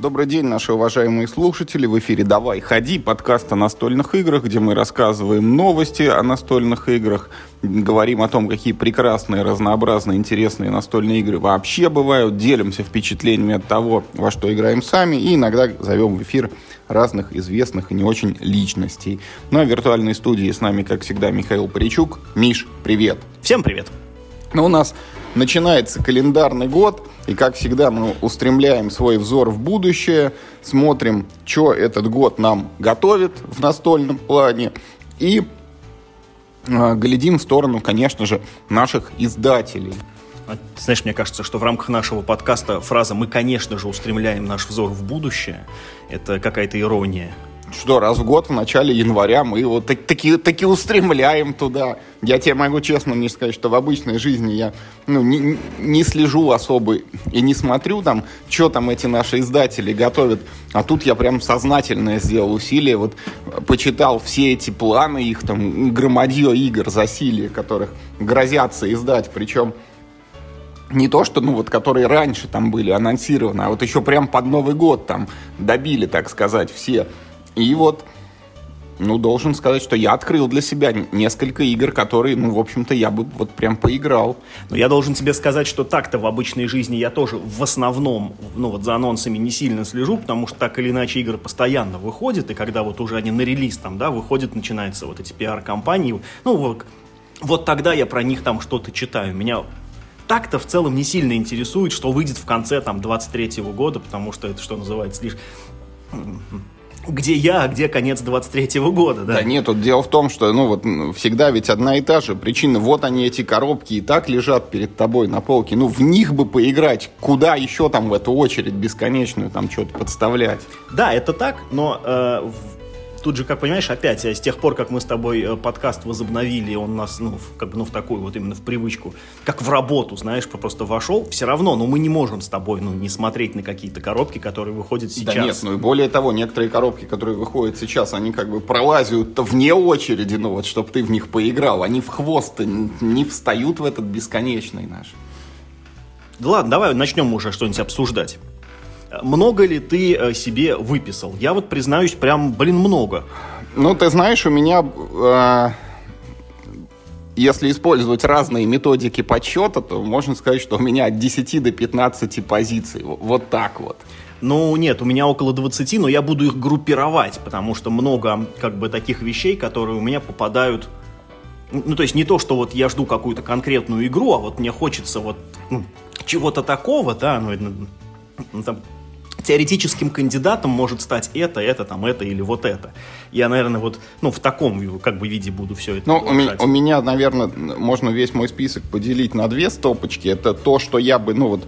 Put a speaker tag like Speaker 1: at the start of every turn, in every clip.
Speaker 1: Добрый день, наши уважаемые слушатели. В эфире «Давай, ходи» подкаст о настольных играх, где мы рассказываем новости о настольных играх, говорим о том, какие прекрасные, разнообразные, интересные настольные игры вообще бывают, делимся впечатлениями от того, во что играем сами, и иногда зовем в эфир разных известных и не очень личностей. Ну а в виртуальной студии с нами, как всегда, Михаил Паричук. Миш, привет!
Speaker 2: Всем привет!
Speaker 1: Ну, у нас начинается календарный год, и, как всегда, мы устремляем свой взор в будущее, смотрим, что этот год нам готовит в настольном плане, и э, глядим в сторону, конечно же, наших издателей.
Speaker 2: А, знаешь, мне кажется, что в рамках нашего подкаста фраза «мы, конечно же, устремляем наш взор в будущее» — это какая-то ирония
Speaker 1: что раз в год в начале января мы вот так, таки, таки устремляем туда. Я тебе могу честно не сказать, что в обычной жизни я ну, не, не слежу особо и не смотрю там, что там эти наши издатели готовят. А тут я прям сознательно сделал усилие, вот почитал все эти планы, их там громадье игр, засилие, которых грозятся издать, причем не то, что, ну, вот, которые раньше там были анонсированы, а вот еще прям под Новый год там добили, так сказать, все и вот, ну, должен сказать, что я открыл для себя несколько игр, которые, ну, в общем-то, я бы вот прям поиграл.
Speaker 2: Но я должен тебе сказать, что так-то в обычной жизни я тоже в основном, ну, вот за анонсами не сильно слежу, потому что так или иначе игры постоянно выходят, и когда вот уже они на релиз там, да, выходят, начинаются вот эти пиар-компании, ну, вот, вот тогда я про них там что-то читаю. Меня так-то в целом не сильно интересует, что выйдет в конце там 23 -го года, потому что это, что называется, лишь где я, а где конец 23-го года, да?
Speaker 1: Да нет, тут дело в том, что, ну, вот всегда ведь одна и та же причина. Вот они, эти коробки, и так лежат перед тобой на полке. Ну, в них бы поиграть. Куда еще там в эту очередь бесконечную там что-то подставлять?
Speaker 2: Да, это так, но э, тут же, как понимаешь, опять, э, с тех пор, как мы с тобой э, подкаст возобновили, он нас, ну, в, как бы, ну, в такую вот именно в привычку, как в работу, знаешь, просто вошел, все равно, ну, мы не можем с тобой, ну, не смотреть на какие-то коробки, которые выходят сейчас.
Speaker 1: Да нет, ну, и более того, некоторые коробки, которые выходят сейчас, они как бы пролазят вне очереди, ну, вот, чтобы ты в них поиграл, они в хвост не встают в этот бесконечный наш.
Speaker 2: Да ладно, давай начнем уже что-нибудь обсуждать. Много ли ты э, себе выписал? Я вот признаюсь, прям, блин, много.
Speaker 1: Ну, ты знаешь, у меня... Э, если использовать разные методики подсчета, то можно сказать, что у меня от 10 до 15 позиций. Вот так вот.
Speaker 2: Ну, нет, у меня около 20, но я буду их группировать, потому что много, как бы, таких вещей, которые у меня попадают... Ну, то есть не то, что вот я жду какую-то конкретную игру, а вот мне хочется вот ну, чего-то такого, да, ну, ну там, теоретическим кандидатом может стать это, это, там, это или вот это. Я, наверное, вот, ну, в таком, как бы, виде буду все это
Speaker 1: Ну, у меня, у меня, наверное, можно весь мой список поделить на две стопочки. Это то, что я бы, ну, вот,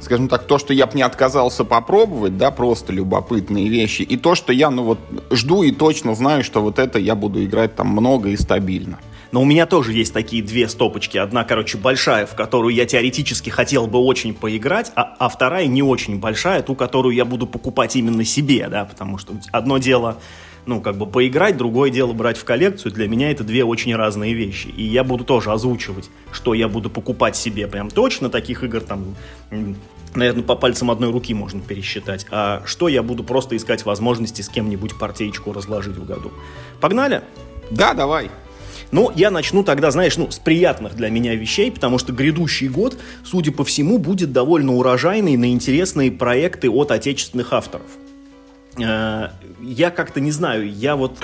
Speaker 1: скажем так, то, что я бы не отказался попробовать, да, просто любопытные вещи, и то, что я, ну, вот, жду и точно знаю, что вот это я буду играть там много и стабильно.
Speaker 2: Но у меня тоже есть такие две стопочки. Одна, короче, большая, в которую я теоретически хотел бы очень поиграть, а, а вторая не очень большая, ту, которую я буду покупать именно себе, да, потому что одно дело ну, как бы поиграть, другое дело брать в коллекцию. Для меня это две очень разные вещи. И я буду тоже озвучивать, что я буду покупать себе прям точно. Таких игр там, наверное, по пальцам одной руки можно пересчитать. А что я буду просто искать возможности с кем-нибудь партеечку разложить в году. Погнали?
Speaker 1: Да, давай.
Speaker 2: Но я начну тогда, знаешь, ну, с приятных для меня вещей, потому что грядущий год, судя по всему, будет довольно урожайный на интересные проекты от отечественных авторов. Э, я как-то не знаю, я вот,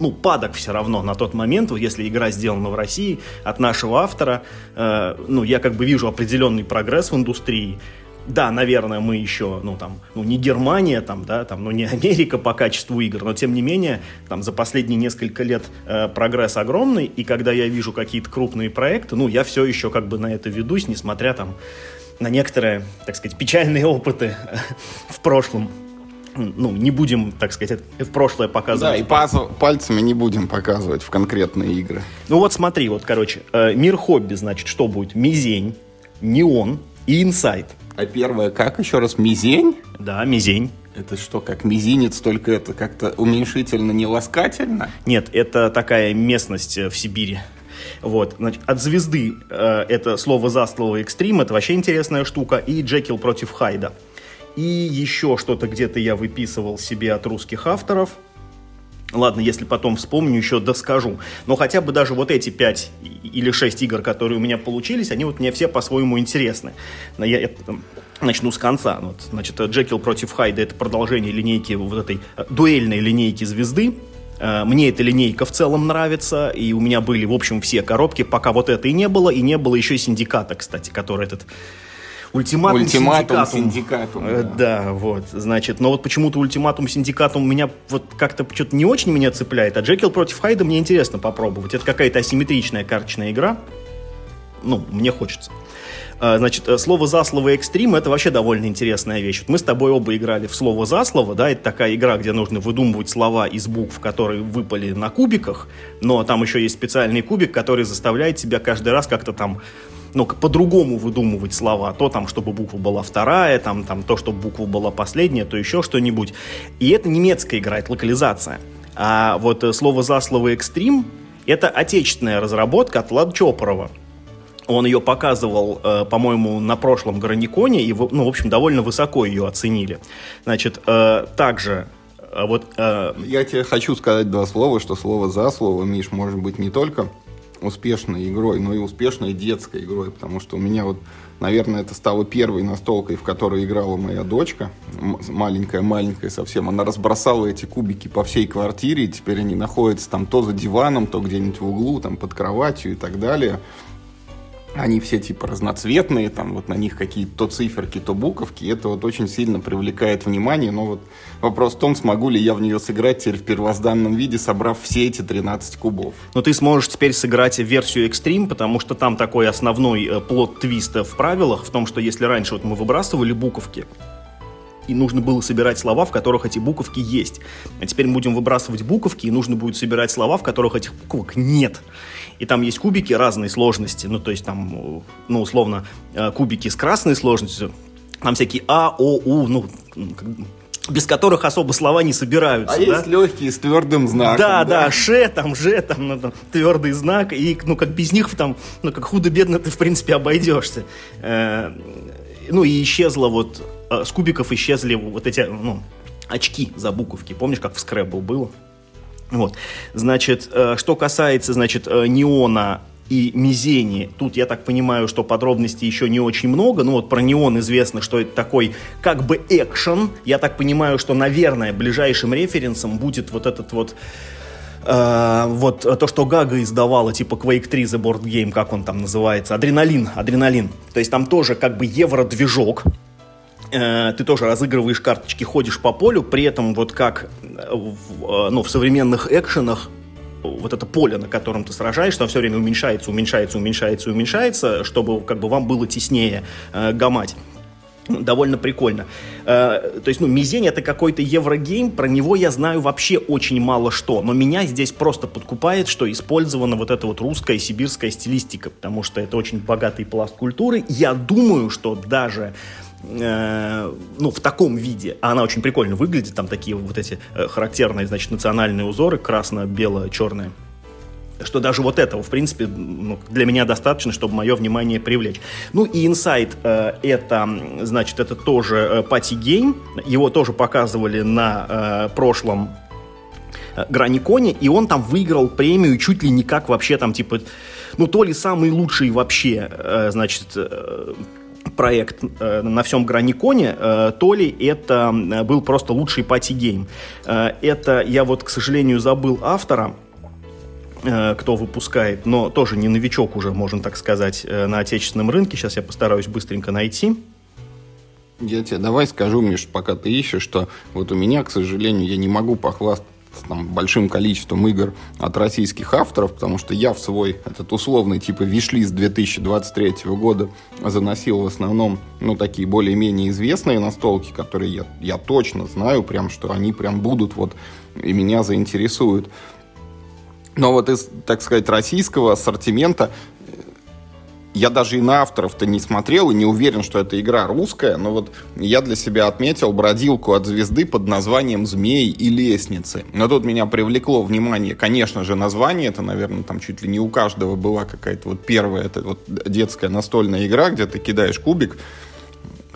Speaker 2: ну, падок все равно на тот момент, если игра сделана в России от нашего автора, э, ну, я как бы вижу определенный прогресс в индустрии, да, наверное, мы еще, ну, там, ну, не Германия, там, да, там, ну, не Америка по качеству игр, но, тем не менее, там, за последние несколько лет э, прогресс огромный, и когда я вижу какие-то крупные проекты, ну, я все еще как бы на это ведусь, несмотря, там, на некоторые, так сказать, печальные опыты в прошлом ну, не будем, так сказать, в прошлое показывать.
Speaker 1: Да, и паз- пальцами не будем показывать в конкретные игры.
Speaker 2: Ну вот смотри, вот, короче, э, мир хобби, значит, что будет? Мизень, неон и инсайт.
Speaker 1: А первое, как еще раз, мизень?
Speaker 2: Да, мизень.
Speaker 1: Это что, как мизинец, только это как-то уменьшительно, не ласкательно?
Speaker 2: Нет, это такая местность э, в Сибири. Вот, значит, от звезды э, это слово за слово экстрим, это вообще интересная штука, и Джекил против Хайда. и еще что-то где-то я выписывал себе от русских авторов. Ладно, если потом вспомню, еще доскажу. Но хотя бы даже вот эти пять или шесть игр, которые у меня получились, они вот мне все по-своему интересны. Я, я начну с конца. Вот, значит, Джекил против Хайда — это продолжение линейки вот этой э, дуэльной линейки звезды. Э, мне эта линейка в целом нравится, и у меня были, в общем, все коробки, пока вот это и не было, и не было еще синдиката, кстати, который этот Ультиматум,
Speaker 1: ультиматум синдикатум. синдикатум
Speaker 2: да. да, вот, значит, но вот почему-то ультиматум синдикатум меня вот как-то что-то не очень меня цепляет, а Джекил против Хайда мне интересно попробовать. Это какая-то асимметричная карточная игра. Ну, мне хочется. А, значит, э, слово за слово экстрим это вообще довольно интересная вещь. Мы с тобой оба играли в слово за слово, да, это такая игра, где нужно выдумывать слова из букв, которые выпали на кубиках, но там еще есть специальный кубик, который заставляет тебя каждый раз как-то там ну, по-другому выдумывать слова. То там, чтобы буква была вторая, там, там то, чтобы буква была последняя, то еще что-нибудь. И это немецкая игра, это локализация. А вот э, слово за слово экстрим это отечественная разработка от Влада Чопорова. Он ее показывал, э, по-моему, на прошлом Граниконе, и, ну, в общем, довольно высоко ее оценили. Значит, э, также вот...
Speaker 1: Я тебе хочу сказать два слова, что слово за слово, Миш, может быть не только успешной игрой, но и успешной детской игрой, потому что у меня вот, наверное, это стало первой настолкой, в которой играла моя дочка, маленькая-маленькая совсем. Она разбросала эти кубики по всей квартире, и теперь они находятся там то за диваном, то где-нибудь в углу, там под кроватью и так далее. Они все типа разноцветные, там вот на них какие-то то циферки, то буковки. Это вот очень сильно привлекает внимание. Но вот вопрос в том, смогу ли я в нее сыграть теперь в первозданном виде, собрав все эти 13 кубов.
Speaker 2: Но ты сможешь теперь сыграть версию Extreme, потому что там такой основной э, плод твиста в правилах, в том, что если раньше вот мы выбрасывали буковки, и нужно было собирать слова, в которых эти буковки есть. А теперь мы будем выбрасывать буковки, и нужно будет собирать слова, в которых этих буквок нет. И там есть кубики разной сложности, ну, то есть там, ну, условно, э, кубики с красной сложностью, там всякие А, О, У, ну, без которых особо слова не собираются. А
Speaker 1: да? есть легкие с твердым знаком.
Speaker 2: Да, да, да ше, там, же, там, ну, там, твердый знак, и, ну, как без них, там, ну, как худо-бедно ты, в принципе, обойдешься. Э, ну, и исчезло вот, э, с кубиков исчезли вот эти, ну, очки за буковки. Помнишь, как в Scrabble было? Вот. Значит, э, что касается, значит, э, неона и мизени. Тут, я так понимаю, что подробностей еще не очень много. Ну вот про неон известно, что это такой как бы экшен. Я так понимаю, что, наверное, ближайшим референсом будет вот этот вот э, вот то, что Гага издавала, типа Quake 3 The Board Game, как он там называется, Адреналин, Адреналин. То есть там тоже как бы евро-движок, ты тоже разыгрываешь карточки, ходишь по полю, при этом вот как э, в, э, ну, в современных экшенах вот это поле, на котором ты сражаешься, оно все время уменьшается, уменьшается, уменьшается, уменьшается, чтобы как бы вам было теснее э, гамать. Довольно прикольно. Э, то есть, ну, Мизень это какой-то еврогейм, про него я знаю вообще очень мало что, но меня здесь просто подкупает, что использована вот эта вот русская сибирская стилистика, потому что это очень богатый пласт культуры. Я думаю, что даже Э, ну, в таком виде. А она очень прикольно выглядит, там такие вот эти э, характерные, значит, национальные узоры, красно-бело-черные что даже вот этого, в принципе, ну, для меня достаточно, чтобы мое внимание привлечь. Ну и Inside э, это, значит, это тоже э, party game, его тоже показывали на э, прошлом э, Граниконе, и он там выиграл премию чуть ли не как вообще там, типа, ну то ли самый лучший вообще, э, значит, э, проект э, на всем Граниконе, э, то ли это э, был просто лучший party game. Это я вот, к сожалению, забыл автора, кто выпускает, но тоже не новичок уже, можно так сказать, на отечественном рынке. Сейчас я постараюсь быстренько найти.
Speaker 1: Я тебе давай скажу, Миш, пока ты ищешь, что вот у меня, к сожалению, я не могу похвастаться там, большим количеством игр от российских авторов, потому что я в свой этот условный типа вишлист 2023 года заносил в основном, ну, такие более-менее известные настолки, которые я, я точно знаю, прям, что они прям будут вот и меня заинтересуют. Но вот из, так сказать, российского ассортимента я даже и на авторов-то не смотрел и не уверен, что эта игра русская, но вот я для себя отметил бродилку от звезды под названием «Змей и лестницы». Но тут меня привлекло внимание, конечно же, название, это, наверное, там чуть ли не у каждого была какая-то вот первая, это вот детская настольная игра, где ты кидаешь кубик,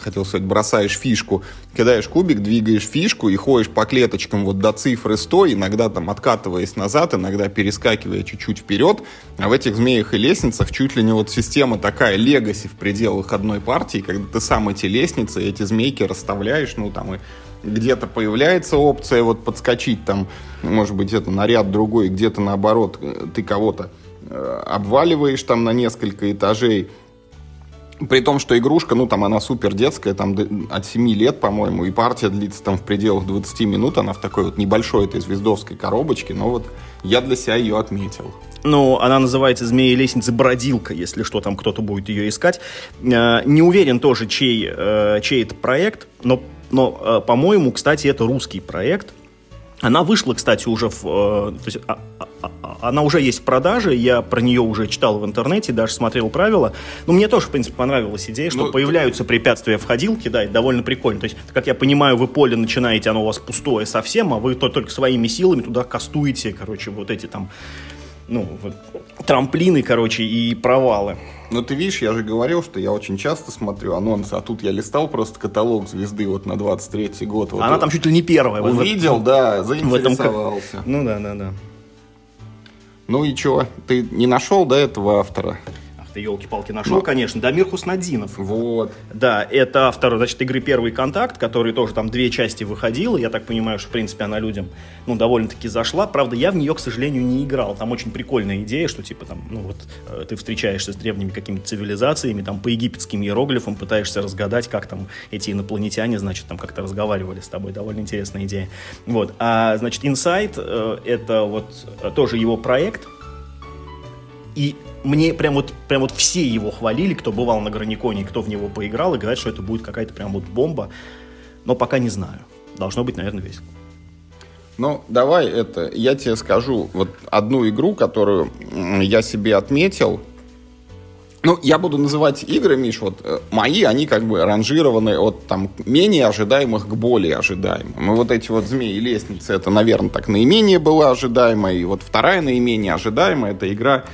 Speaker 1: хотел сказать, бросаешь фишку, кидаешь кубик, двигаешь фишку и ходишь по клеточкам вот до цифры 100, иногда там откатываясь назад, иногда перескакивая чуть-чуть вперед. А в этих змеях и лестницах чуть ли не вот система такая легаси в пределах одной партии, когда ты сам эти лестницы, эти змейки расставляешь, ну там и где-то появляется опция вот подскочить там, может быть, это наряд другой, где-то наоборот ты кого-то э, обваливаешь там на несколько этажей, при том, что игрушка, ну, там она супер детская, там от 7 лет, по-моему, и партия длится там в пределах 20 минут, она в такой вот небольшой этой звездовской коробочке, но вот я для себя ее отметил.
Speaker 2: Ну, она называется «Змея лестницы бродилка», если что, там кто-то будет ее искать. Э, не уверен тоже, чей, э, чей это проект, но, но э, по-моему, кстати, это русский проект. Она вышла, кстати, уже в... То есть, а, а, а, она уже есть в продаже, я про нее уже читал в интернете, даже смотрел правила. Но мне тоже, в принципе, понравилась идея, что ну, появляются препятствия в ходилке, да, это довольно прикольно. То есть, как я понимаю, вы поле начинаете, оно у вас пустое совсем, а вы только своими силами туда кастуете, короче, вот эти там ну, вот, трамплины, короче, и провалы.
Speaker 1: Ну, ты видишь, я же говорил, что я очень часто смотрю анонсы, а тут я листал просто каталог звезды вот на 23-й год. Вот
Speaker 2: Она вот, там чуть ли не первая.
Speaker 1: Увидел, вот, да, заинтересовался. В
Speaker 2: этом... Ну да, да, да.
Speaker 1: Ну и чё, ты не нашел до этого автора?
Speaker 2: Ты елки-палки нашел, ну, конечно, Дамир Хуснадинов.
Speaker 1: Вот.
Speaker 2: Да, это автор, значит, игры «Первый контакт», который тоже там две части выходил, я так понимаю, что, в принципе, она людям, ну, довольно-таки зашла. Правда, я в нее, к сожалению, не играл. Там очень прикольная идея, что, типа, там, ну, вот, э, ты встречаешься с древними какими-то цивилизациями, там, по египетским иероглифам пытаешься разгадать, как там эти инопланетяне, значит, там как-то разговаривали с тобой. Довольно интересная идея. Вот. А, значит, Insight э, — это вот э, тоже его проект, и мне прям вот, прям вот все его хвалили, кто бывал на Граниконе, кто в него поиграл, и говорят, что это будет какая-то прям вот бомба. Но пока не знаю. Должно быть, наверное, весело.
Speaker 1: Ну, давай это, я тебе скажу вот одну игру, которую я себе отметил. Ну, я буду называть игры, Миш, вот э, мои, они как бы ранжированы от там менее ожидаемых к более ожидаемым. И вот эти вот змеи и лестницы, это, наверное, так наименее была ожидаемая. И вот вторая наименее ожидаемая, это игра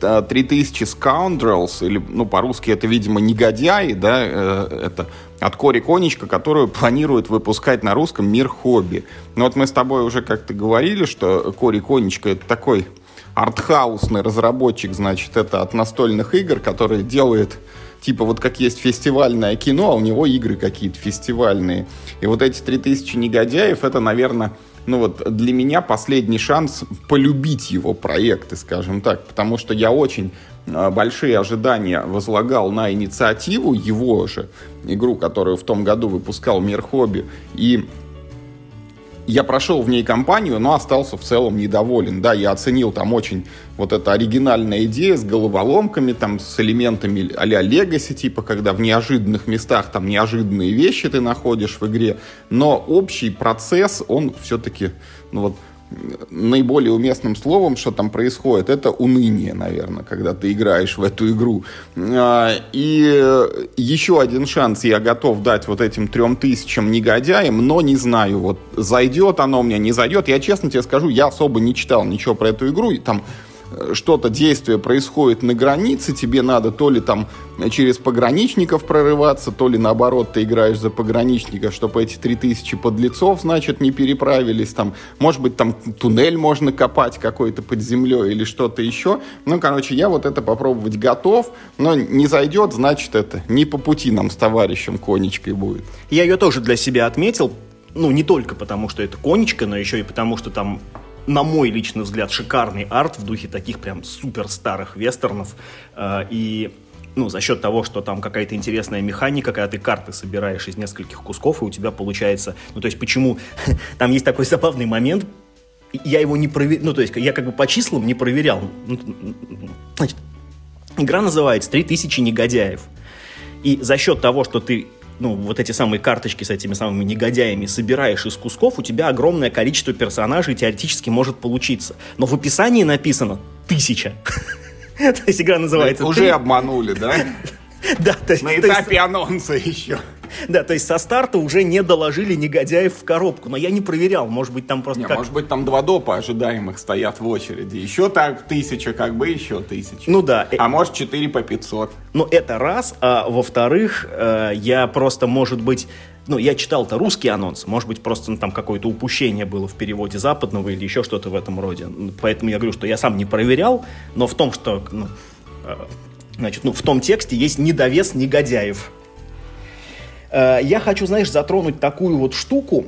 Speaker 1: 3000 Scoundrels, или, ну, по-русски это, видимо, негодяи, да, э, это от Кори Конечка, которую планирует выпускать на русском «Мир хобби». Но вот мы с тобой уже как-то говорили, что Кори Конечка это такой артхаусный разработчик, значит, это от настольных игр, который делает типа вот как есть фестивальное кино, а у него игры какие-то фестивальные. И вот эти 3000 негодяев, это, наверное, ну вот для меня последний шанс полюбить его проекты, скажем так, потому что я очень а, большие ожидания возлагал на инициативу его же, игру, которую в том году выпускал Мир Хобби, и я прошел в ней кампанию, но остался в целом недоволен. Да, я оценил там очень вот эта оригинальная идея с головоломками, там, с элементами а-ля Legacy, типа, когда в неожиданных местах там неожиданные вещи ты находишь в игре, но общий процесс, он все-таки, ну вот, наиболее уместным словом, что там происходит, это уныние, наверное, когда ты играешь в эту игру. А, и еще один шанс я готов дать вот этим трем тысячам негодяям, но не знаю, вот зайдет оно меня, не зайдет. Я честно тебе скажу, я особо не читал ничего про эту игру, и там что-то действие происходит на границе, тебе надо то ли там через пограничников прорываться, то ли наоборот ты играешь за пограничника, чтобы эти 3000 подлецов, значит, не переправились, там, может быть, там туннель можно копать какой-то под землей или что-то еще. Ну, короче, я вот это попробовать готов, но не зайдет, значит, это не по пути нам с товарищем Конечкой будет.
Speaker 2: Я ее тоже для себя отметил, ну, не только потому, что это конечка, но еще и потому, что там на мой личный взгляд, шикарный арт в духе таких прям супер старых вестернов. Э, и ну, за счет того, что там какая-то интересная механика, когда ты карты собираешь из нескольких кусков, и у тебя получается... Ну, то есть, почему... Там есть такой забавный момент, я его не проверял, ну, то есть, я как бы по числам не проверял. Ну, значит, игра называется «3000 негодяев». И за счет того, что ты ну, вот эти самые карточки с этими самыми негодяями собираешь из кусков, у тебя огромное количество персонажей теоретически может получиться. Но в описании написано тысяча. То есть игра называется...
Speaker 1: Уже обманули, да?
Speaker 2: Да,
Speaker 1: то есть... На этапе анонса еще.
Speaker 2: Да, то есть со старта уже не доложили негодяев в коробку, но я не проверял, может быть там просто
Speaker 1: не,
Speaker 2: как...
Speaker 1: Может быть там два допа ожидаемых стоят в очереди, еще так тысяча, как бы еще тысяча.
Speaker 2: Ну да.
Speaker 1: А может четыре по пятьсот.
Speaker 2: Ну это раз, а во-вторых, э, я просто, может быть, ну, я читал-то русский анонс, может быть, просто ну, там какое-то упущение было в переводе западного или еще что-то в этом роде. Поэтому я говорю, что я сам не проверял, но в том, что, ну, э, значит, ну, в том тексте есть недовес негодяев. Э, я хочу, знаешь, затронуть такую вот штуку,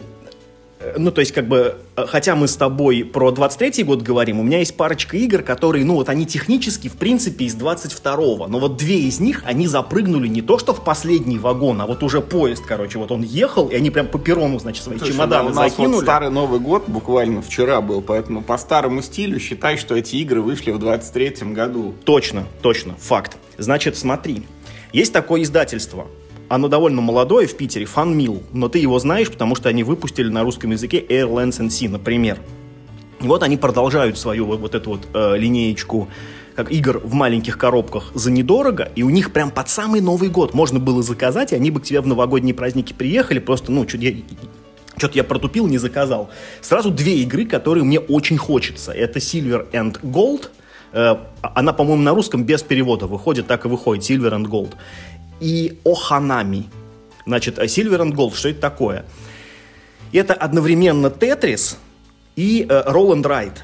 Speaker 2: ну, то есть, как бы, э, хотя мы с тобой про 23-й год говорим, у меня есть парочка игр, которые, ну, вот они технически, в принципе, из 22-го, но вот две из них, они запрыгнули не то, что в последний вагон, а вот уже поезд, короче, вот он ехал, и они прям по перрону, значит, свои Слушай, чемоданы да, у нас закинули. Вот
Speaker 1: старый Новый год буквально вчера был, поэтому по старому стилю считай, что эти игры вышли в 23-м году.
Speaker 2: Точно, точно, факт. Значит, смотри, есть такое издательство, оно довольно молодое в Питере, FunMill, но ты его знаешь, потому что они выпустили на русском языке Airlands NC, например. И вот они продолжают свою вот, эту вот э, линеечку как игр в маленьких коробках за недорого, и у них прям под самый Новый год можно было заказать, и они бы к тебе в новогодние праздники приехали, просто, ну, что-то я, что-то я протупил, не заказал. Сразу две игры, которые мне очень хочется. Это Silver and Gold. Э, она, по-моему, на русском без перевода выходит, так и выходит, Silver and Gold и Оханами. Значит, Silver and Gold, что это такое? Это одновременно Тетрис и э, Roll and Ride.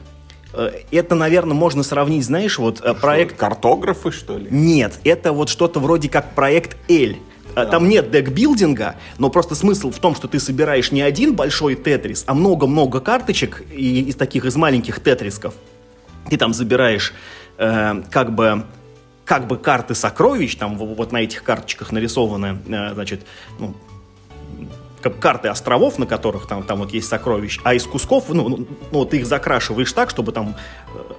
Speaker 2: Э, это, наверное, можно сравнить, знаешь, вот э, проект...
Speaker 1: Картографы, что ли?
Speaker 2: Нет, это вот что-то вроде как проект L. Да. Там нет декбилдинга, но просто смысл в том, что ты собираешь не один большой тетрис, а много-много карточек и, из таких, из маленьких тетрисков. Ты там забираешь э, как бы как бы карты сокровищ, там вот на этих карточках нарисованы, э, значит, ну, как карты островов, на которых там, там вот есть сокровища, а из кусков, ну, ну, ну ты их закрашиваешь так, чтобы там,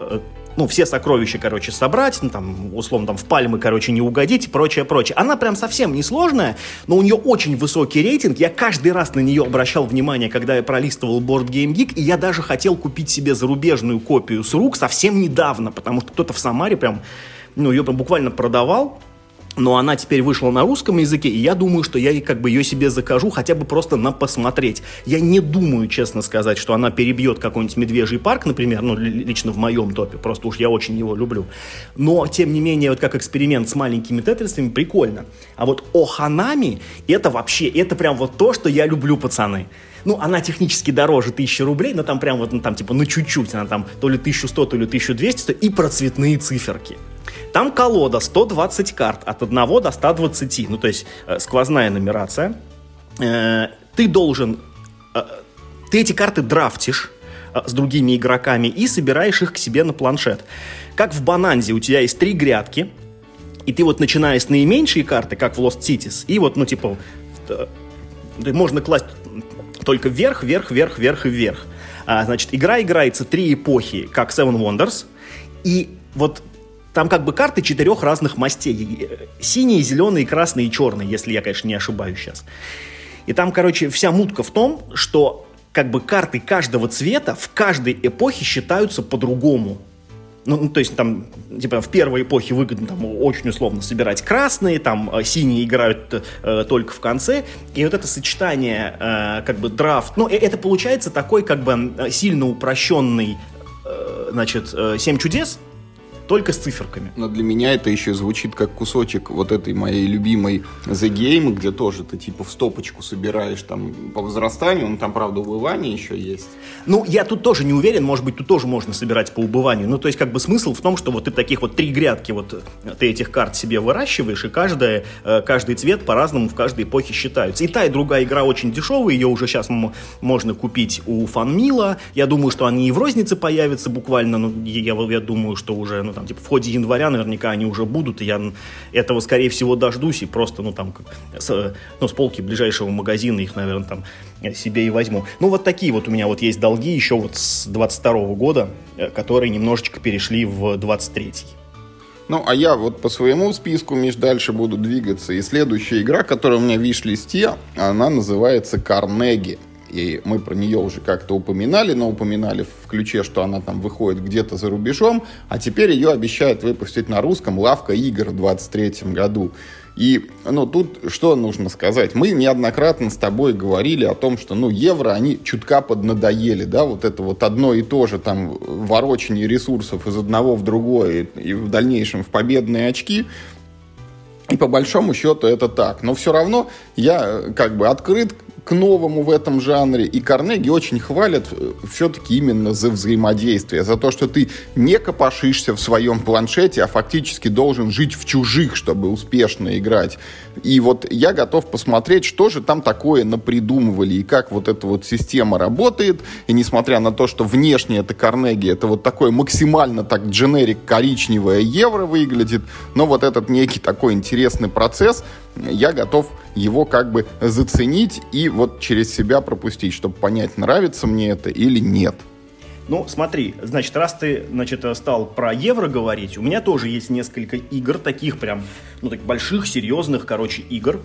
Speaker 2: э, ну, все сокровища, короче, собрать, ну, там, условно, там, в пальмы, короче, не угодить и прочее, прочее. Она прям совсем не сложная, но у нее очень высокий рейтинг. Я каждый раз на нее обращал внимание, когда я пролистывал Board Game Geek, и я даже хотел купить себе зарубежную копию с рук совсем недавно, потому что кто-то в Самаре прям ну, ее буквально продавал, но она теперь вышла на русском языке, и я думаю, что я как бы ее себе закажу хотя бы просто на посмотреть. Я не думаю, честно сказать, что она перебьет какой-нибудь «Медвежий парк», например, ну, лично в моем топе, просто уж я очень его люблю. Но, тем не менее, вот как эксперимент с маленькими тетрисами прикольно. А вот «Оханами» — это вообще, это прям вот то, что я люблю, пацаны. Ну, она технически дороже 1000 рублей, но там прям вот, ну, там типа, ну, чуть-чуть, она там то ли 1100, то ли 1200, и про цветные циферки. Там колода 120 карт от 1 до 120, ну то есть э, сквозная нумерация. Э, ты должен, э, ты эти карты драфтишь э, с другими игроками и собираешь их к себе на планшет. Как в Бананзе у тебя есть три грядки, и ты вот начиная с наименьшей карты, как в Lost Cities, и вот, ну типа, э, можно класть только вверх, вверх, вверх, вверх и вверх. А, значит, игра играется три эпохи, как Seven Wonders, и вот там как бы карты четырех разных мастей. Синие, зеленые, красные и черные, если я, конечно, не ошибаюсь сейчас. И там, короче, вся мутка в том, что как бы карты каждого цвета в каждой эпохе считаются по-другому. Ну, ну, то есть там, типа, в первой эпохе выгодно там очень условно собирать красные, там э, синие играют э, только в конце. И вот это сочетание, э, как бы, драфт, ну, э, это получается такой, как бы, э, сильно упрощенный, э, значит, э, «Семь чудес», только с циферками.
Speaker 1: Но для меня это еще звучит как кусочек вот этой моей любимой The Game, где тоже ты типа в стопочку собираешь там по возрастанию, ну там, правда, убывание еще есть.
Speaker 2: Ну, я тут тоже не уверен, может быть, тут тоже можно собирать по убыванию. Ну, то есть, как бы смысл в том, что вот ты таких вот три грядки вот э, ты этих карт себе выращиваешь, и каждая, э, каждый цвет по-разному в каждой эпохе считаются. И та, и другая игра очень дешевая, ее уже сейчас можно купить у фанмила. Я думаю, что они и в рознице появятся буквально, ну, я, я думаю, что уже, ну, там, типа, в ходе января наверняка они уже будут, и я этого, скорее всего, дождусь, и просто, ну, там, с, ну, с полки ближайшего магазина их, наверное, там, себе и возьму. Ну, вот такие вот у меня вот есть долги еще вот с 22 года, э, которые немножечко перешли в 23
Speaker 1: ну, а я вот по своему списку, Миш, дальше буду двигаться. И следующая игра, которая у меня в виш-листе, она называется «Карнеги» и мы про нее уже как-то упоминали, но упоминали в ключе, что она там выходит где-то за рубежом, а теперь ее обещают выпустить на русском «Лавка игр» в 23 году. И, ну, тут что нужно сказать? Мы неоднократно с тобой говорили о том, что, ну, евро, они чутка поднадоели, да, вот это вот одно и то же, там, ворочение ресурсов из одного в другое и в дальнейшем в победные очки, и по большому счету это так. Но все равно я э, как бы открыт к новому в этом жанре. И Карнеги очень хвалят э, все-таки именно за взаимодействие, за то, что ты не копошишься в своем планшете, а фактически должен жить в чужих, чтобы успешно играть. И вот я готов посмотреть, что же там такое напридумывали, и как вот эта вот система работает. И несмотря на то, что внешне это Карнеги, это вот такое максимально так дженерик коричневое евро выглядит, но вот этот некий такой интересный процесс, я готов его как бы заценить и вот через себя пропустить, чтобы понять, нравится мне это или нет.
Speaker 2: Ну, смотри, значит, раз ты, значит, стал про евро говорить, у меня тоже есть несколько игр, таких прям, ну, так больших, серьезных, короче, игр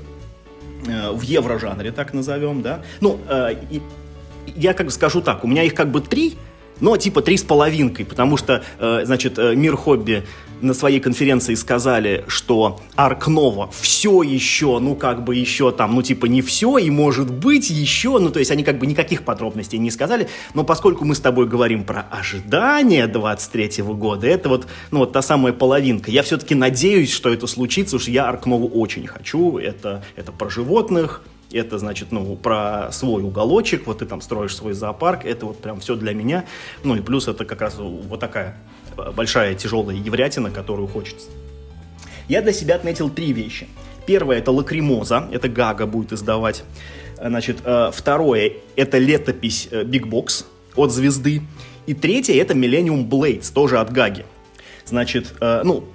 Speaker 2: э, в евро-жанре, так назовем, да. Ну, э, и, я как бы скажу так, у меня их как бы три, но типа три с половинкой, потому что, э, значит, э, Мир Хобби на своей конференции сказали, что Арк Нова все еще, ну как бы еще там, ну типа не все, и может быть еще, ну то есть они как бы никаких подробностей не сказали, но поскольку мы с тобой говорим про ожидания 23 года, это вот, ну вот та самая половинка. Я все-таки надеюсь, что это случится, уж я Арк Нову очень хочу, это, это про животных, это, значит, ну, про свой уголочек, вот ты там строишь свой зоопарк, это вот прям все для меня. Ну и плюс это как раз вот такая большая тяжелая еврятина, которую хочется. Я для себя отметил три вещи. Первое это лакримоза, это Гага будет издавать. Значит, э, второе это летопись Big э, Box от звезды. И третье это Millennium Blades, тоже от Гаги. Значит, э, ну,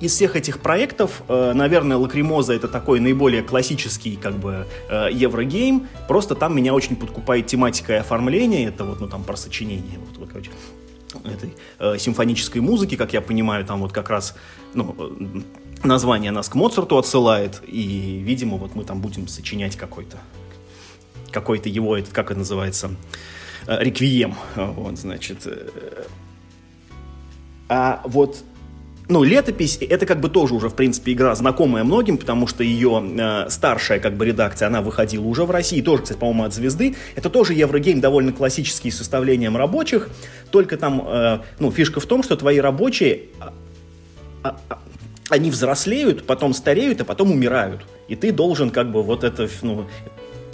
Speaker 2: из всех этих проектов, наверное, Лакримоза это такой наиболее классический как бы еврогейм. Просто там меня очень подкупает тематика и оформление. Это вот, ну, там про сочинение. Вот, вот, короче, этой э, симфонической музыки, как я понимаю, там вот как раз ну, э, название нас к Моцарту отсылает, и, видимо, вот мы там будем сочинять какой-то какой-то его, этот, как это называется, э, реквием, вот, значит. Э. А вот ну, летопись, это как бы тоже уже, в принципе, игра знакомая многим, потому что ее э, старшая как бы редакция, она выходила уже в России, тоже, кстати, по-моему, от звезды. Это тоже Еврогейм довольно классический с составлением рабочих, только там, э, ну, фишка в том, что твои рабочие, а, а, а, они взрослеют, потом стареют, а потом умирают. И ты должен как бы вот это, ну,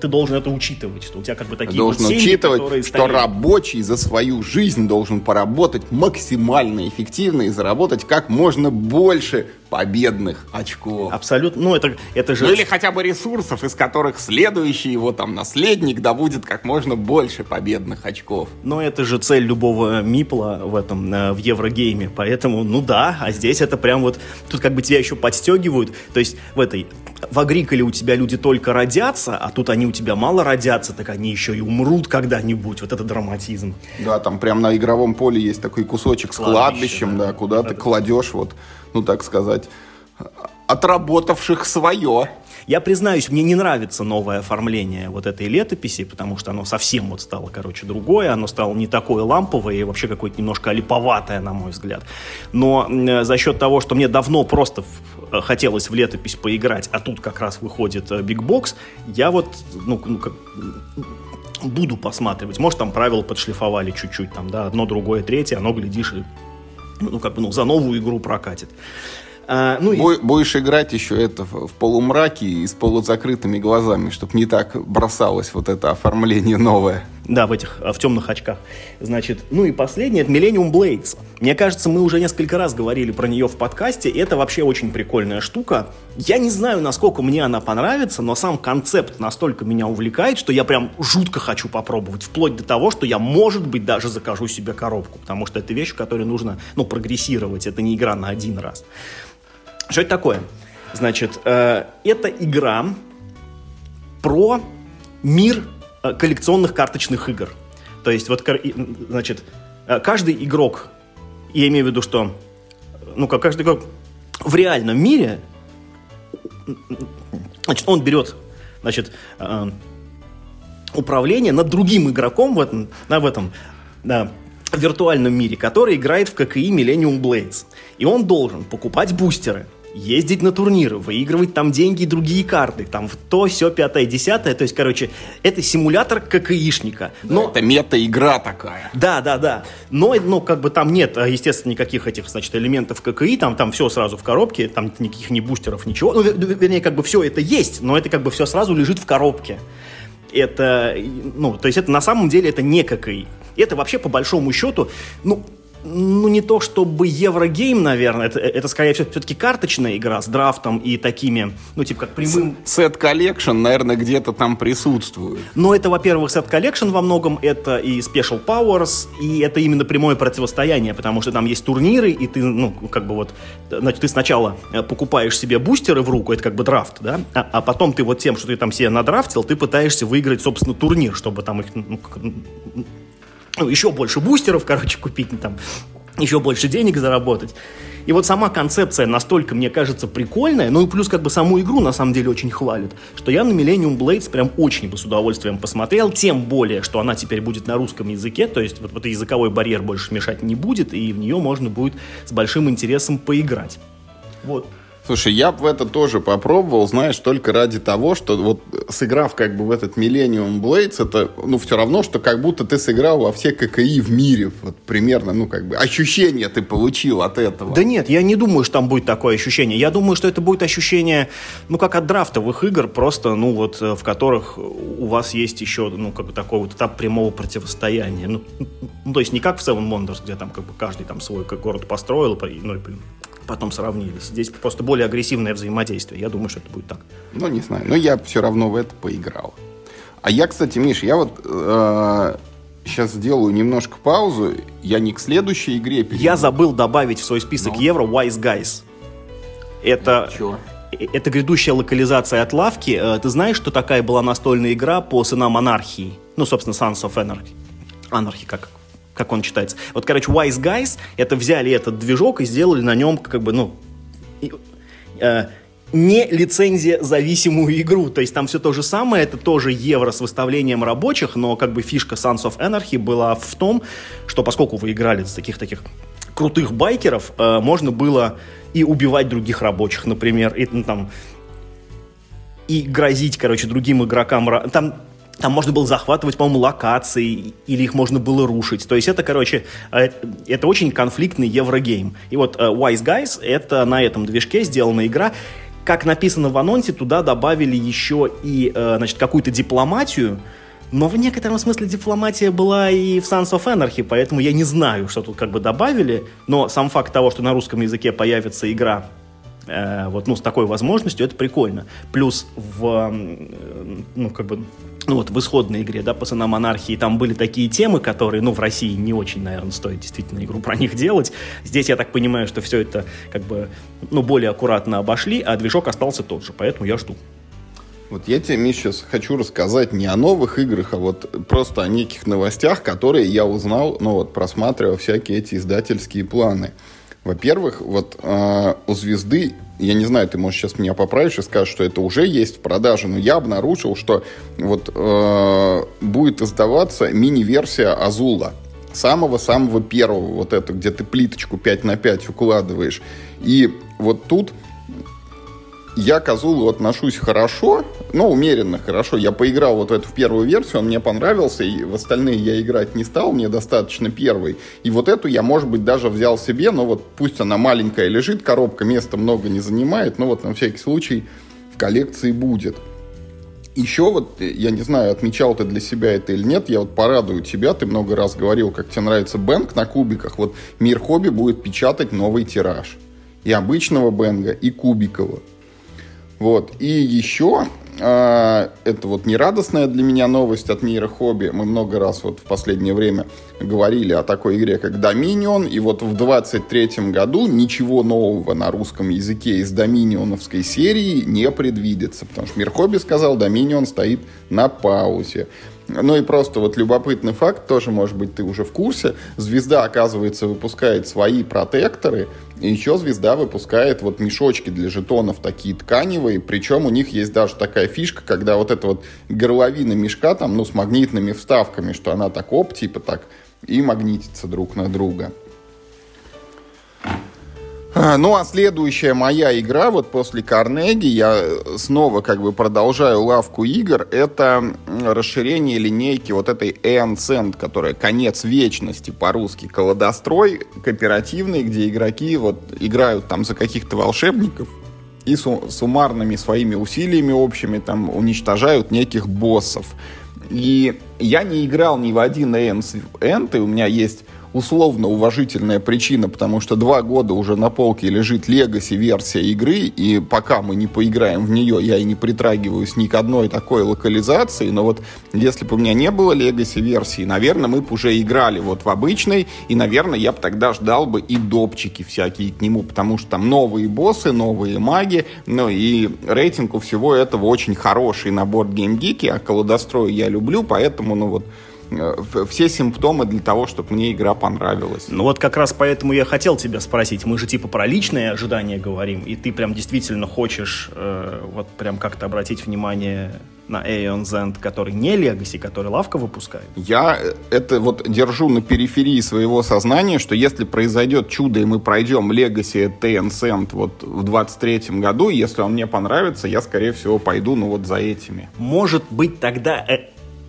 Speaker 2: ты должен это учитывать, что у тебя как бы такие
Speaker 1: должен
Speaker 2: вот семьи,
Speaker 1: учитывать, что стоят. рабочий за свою жизнь должен поработать максимально эффективно и заработать как можно больше победных очков.
Speaker 2: Абсолютно. Ну, это, это же...
Speaker 1: Ну, или хотя бы ресурсов, из которых следующий его там наследник добудет как можно больше победных очков.
Speaker 2: Но это же цель любого мипла в этом, э, в Еврогейме. Поэтому, ну да, а здесь это прям вот... Тут как бы тебя еще подстегивают. То есть в этой в Агриколе у тебя люди только родятся, а тут они у тебя мало родятся, так они еще и умрут когда-нибудь. Вот это драматизм.
Speaker 1: Да, там прям на игровом поле есть такой кусочек с кладбищем, да, да, куда да, ты да. кладешь, вот, ну так сказать, отработавших свое.
Speaker 2: Я признаюсь, мне не нравится новое оформление вот этой летописи, потому что оно совсем вот стало, короче, другое, оно стало не такое ламповое и вообще какое-то немножко олиповатое, на мой взгляд. Но э, за счет того, что мне давно просто э, хотелось в летопись поиграть, а тут как раз выходит э, Big Box, я вот, ну, ну как, буду посматривать. Может, там правила подшлифовали чуть-чуть, там, да, одно, другое, третье, оно, глядишь, и, ну, как бы, ну, за новую игру прокатит.
Speaker 1: А, ну, и... Будешь играть еще это в полумраке и с полузакрытыми глазами, чтобы не так бросалось вот это оформление новое.
Speaker 2: Да, в этих, в темных очках. Значит, ну и последнее, это Millennium Blades. Мне кажется, мы уже несколько раз говорили про нее в подкасте, и это вообще очень прикольная штука. Я не знаю, насколько мне она понравится, но сам концепт настолько меня увлекает, что я прям жутко хочу попробовать, вплоть до того, что я, может быть, даже закажу себе коробку, потому что это вещь, в которой нужно, ну, прогрессировать, это не игра на один раз. Что это такое? Значит, э, это игра про мир коллекционных карточных игр. То есть, вот, значит, э, каждый игрок, я имею в виду, что, ну, как каждый игрок в реальном мире, значит, он берет, значит, э, управление над другим игроком в этом, да, в этом да, виртуальном мире, который играет в ККИ Millennium Blades. И он должен покупать бустеры – ездить на турниры, выигрывать там деньги и другие карты, там в то, все, пятое, десятое. То есть, короче, это симулятор ККИшника.
Speaker 1: Но... Да, это мета-игра такая.
Speaker 2: Да, да, да. Но, но как бы там нет, естественно, никаких этих, значит, элементов ККИ, там, там все сразу в коробке, там никаких ни бустеров, ничего. Ну, вернее, как бы все это есть, но это как бы все сразу лежит в коробке. Это, ну, то есть это на самом деле это не ККИ. Это вообще по большому счету, ну, ну, не то чтобы Еврогейм, наверное, это, это скорее все-таки карточная игра с драфтом и такими, ну, типа как прямым...
Speaker 1: Set collection, наверное, где-то там присутствует.
Speaker 2: Но это, во-первых, set collection во многом, это и Special Powers, и это именно прямое противостояние, потому что там есть турниры, и ты, ну, как бы вот, значит, ты сначала э, покупаешь себе бустеры в руку, это как бы драфт, да, а, а потом ты вот тем, что ты там себе надрафтил, ты пытаешься выиграть, собственно, турнир, чтобы там их, ну, ну, еще больше бустеров, короче, купить, там, еще больше денег заработать. И вот сама концепция настолько, мне кажется, прикольная, ну и плюс как бы саму игру на самом деле очень хвалят, что я на Millennium Blades прям очень бы с удовольствием посмотрел, тем более, что она теперь будет на русском языке, то есть вот, вот языковой барьер больше мешать не будет, и в нее можно будет с большим интересом поиграть. Вот.
Speaker 1: Слушай, я бы это тоже попробовал, знаешь, только ради того, что вот сыграв как бы в этот Millennium Blades, это, ну, все равно, что как будто ты сыграл во все ККИ в мире. Вот примерно, ну, как бы, ощущение ты получил от этого.
Speaker 2: Да нет, я не думаю, что там будет такое ощущение. Я думаю, что это будет ощущение, ну, как от драфтовых игр, просто, ну, вот, э, в которых у вас есть еще, ну, как бы такой вот этап прямого противостояния. Ну, ну то есть не как в Seven Wonders, где там как бы каждый там свой город построил, ну, потом сравнились. Здесь просто более агрессивное взаимодействие. Я думаю, что это будет так.
Speaker 1: Ну, не знаю. Но я все равно в это поиграл. А я, кстати, Миш, я вот э, сейчас сделаю немножко паузу. Я не к следующей игре
Speaker 2: перейду. Я забыл добавить в свой список ну. евро Wise Guys. Это... Чего? Э, это грядущая локализация от лавки. Э, ты знаешь, что такая была настольная игра по сынам анархии? Ну, собственно, Sons of Anarchy. Анархи, как как он читается. Вот, короче, Wise Guys, это взяли этот движок и сделали на нем, как бы, ну, э, не лицензия зависимую игру. То есть там все то же самое, это тоже евро с выставлением рабочих, но как бы фишка Sons of Anarchy была в том, что поскольку вы играли с таких таких крутых байкеров, э, можно было и убивать других рабочих, например, и ну, там и грозить, короче, другим игрокам. Там там можно было захватывать, по-моему, локации, или их можно было рушить. То есть это, короче, э, это очень конфликтный еврогейм. И вот э, Wise Guys — это на этом движке сделана игра. Как написано в анонсе, туда добавили еще и, э, значит, какую-то дипломатию, но в некотором смысле дипломатия была и в Sons of Anarchy, поэтому я не знаю, что тут как бы добавили, но сам факт того, что на русском языке появится игра вот, ну, с такой возможностью, это прикольно. Плюс в, ну, как бы, ну вот в исходной игре, да, пацана монархии, там были такие темы, которые, ну, в России не очень, наверное, стоит действительно игру про них делать. Здесь я так понимаю, что все это как бы, ну, более аккуратно обошли, а движок остался тот же, поэтому я жду.
Speaker 1: Вот я тебе, Миш, сейчас хочу рассказать не о новых играх, а вот просто о неких новостях, которые я узнал, ну вот, просматривая всякие эти издательские планы. Во-первых, вот э, у «Звезды» я не знаю, ты, можешь сейчас меня поправишь и скажешь, что это уже есть в продаже, но я обнаружил, что вот э, будет издаваться мини-версия Азула. Самого-самого первого, вот это, где ты плиточку 5 на 5 укладываешь. И вот тут я к Азулу отношусь хорошо, но умеренно хорошо. Я поиграл вот в эту первую версию, он мне понравился, и в остальные я играть не стал, мне достаточно первый. И вот эту я, может быть, даже взял себе, но вот пусть она маленькая лежит, коробка места много не занимает, но вот на всякий случай в коллекции будет. Еще вот, я не знаю, отмечал ты для себя это или нет, я вот порадую тебя, ты много раз говорил, как тебе нравится Бэнк на кубиках. Вот Мир Хобби будет печатать новый тираж. И обычного Бенга, и кубикового. Вот. И еще а, это вот нерадостная для меня новость от мира хобби. Мы много раз вот в последнее время говорили о такой игре, как Dominion, и вот в 23 году ничего нового на русском языке из Доминионовской серии не предвидится, потому что мир хобби сказал, Dominion стоит на паузе. Ну и просто вот любопытный факт, тоже, может быть, ты уже в курсе. Звезда, оказывается, выпускает свои протекторы, и еще Звезда выпускает вот мешочки для жетонов такие тканевые, причем у них есть даже такая фишка, когда вот эта вот горловина мешка там, ну, с магнитными вставками, что она так оп, типа так, и магнитится друг на друга. А, ну, а следующая моя игра, вот после Карнеги, я снова как бы продолжаю лавку игр, это расширение линейки вот этой Ancient, которая конец вечности по-русски, колодострой кооперативный, где игроки вот играют там за каких-то волшебников, и суммарными своими усилиями общими там уничтожают неких боссов. И я не играл ни в один End, и у меня есть условно уважительная причина, потому что два года уже на полке лежит Legacy версия игры, и пока мы не поиграем в нее, я и не притрагиваюсь ни к одной такой локализации, но вот если бы у меня не было Legacy версии, наверное, мы бы уже играли вот в обычной, и, наверное, я бы тогда ждал бы и допчики всякие к нему, потому что там новые боссы, новые маги, ну и рейтинг у всего этого очень хороший набор геймгики, а колодострой я люблю, поэтому, ну вот, все симптомы для того, чтобы мне игра понравилась.
Speaker 2: Ну вот как раз поэтому я хотел тебя спросить. Мы же типа про личные ожидания говорим, и ты прям действительно хочешь э, вот прям как-то обратить внимание на Aeon Zend, который не Legacy, который лавка выпускает?
Speaker 1: Я э, это вот держу на периферии своего сознания, что если произойдет чудо, и мы пройдем Legacy Tencent вот в 23 году, если он мне понравится, я, скорее всего, пойду, ну, вот за этими.
Speaker 2: Может быть, тогда э,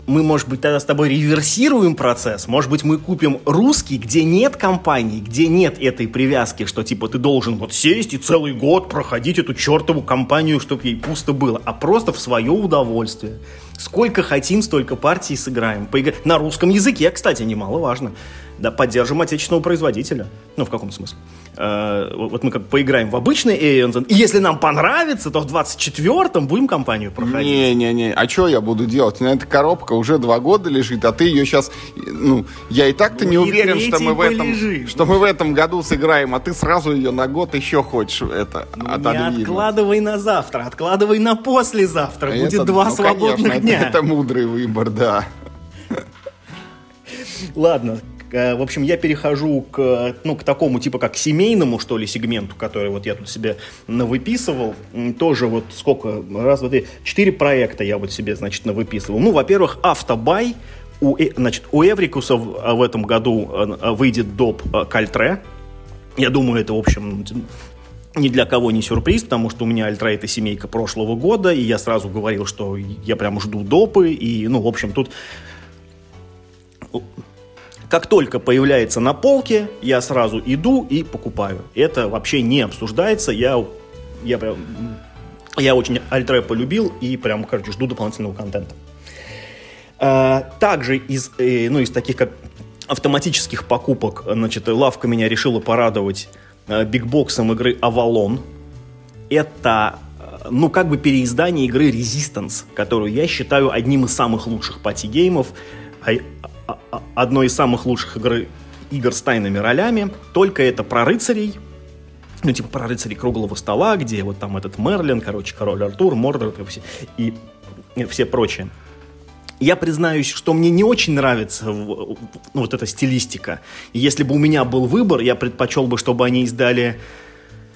Speaker 2: мы, может быть, тогда с тобой реверсируем процесс. Может быть, мы купим русский, где нет компании, где нет этой привязки, что типа ты должен вот сесть и целый год проходить эту чертову компанию, чтобы ей пусто было, а просто в свое удовольствие. Сколько хотим, столько партий сыграем. Поигра... На русском языке, кстати, немаловажно. Да, поддержим отечественного производителя. Ну, в каком смысле? Э, вот мы как поиграем в обычный Aeon, и если нам понравится, то в 24-м будем компанию проходить.
Speaker 1: Не-не-не, а что я буду делать? На эта коробка уже два года лежит, а ты ее сейчас... Ну, я и так-то ну, не уверен, что мы, в этом, что мы в этом году сыграем, а ты сразу ее на год еще хочешь это
Speaker 2: ну, отодвинуть. Не откладывай на завтра, откладывай на послезавтра. Это, Будет два ну, свободных
Speaker 1: конечно,
Speaker 2: дня.
Speaker 1: Это, это мудрый выбор, да.
Speaker 2: Ладно, в общем, я перехожу к, ну, к такому, типа, как семейному, что ли, сегменту, который вот я тут себе навыписывал. Тоже вот сколько, раз, три, четыре проекта я вот себе, значит, навыписывал. Ну, во-первых, автобай. У, э, значит, у Эврикуса в, в этом году э, выйдет доп. Кальтре. Я думаю, это, в общем, ни для кого не сюрприз, потому что у меня Альтра это семейка прошлого года, и я сразу говорил, что я прям жду допы, и, ну, в общем, тут как только появляется на полке, я сразу иду и покупаю. Это вообще не обсуждается. Я, я, прям, я очень Альтеру полюбил и прям, короче, жду дополнительного контента. А, также из, э, ну, из таких как автоматических покупок, значит, лавка меня решила порадовать э, бигбоксом игры Avalon. Это э, ну, как бы переиздание игры Resistance, которую я считаю одним из самых лучших пати-геймов. Одной из самых лучших игр, игр с тайными ролями, только это про рыцарей, ну, типа про рыцарей круглого стола, где вот там этот Мерлин, короче, король Артур, Мордор и все, и, и все прочие. Я признаюсь, что мне не очень нравится вот эта стилистика. Если бы у меня был выбор, я предпочел бы, чтобы они издали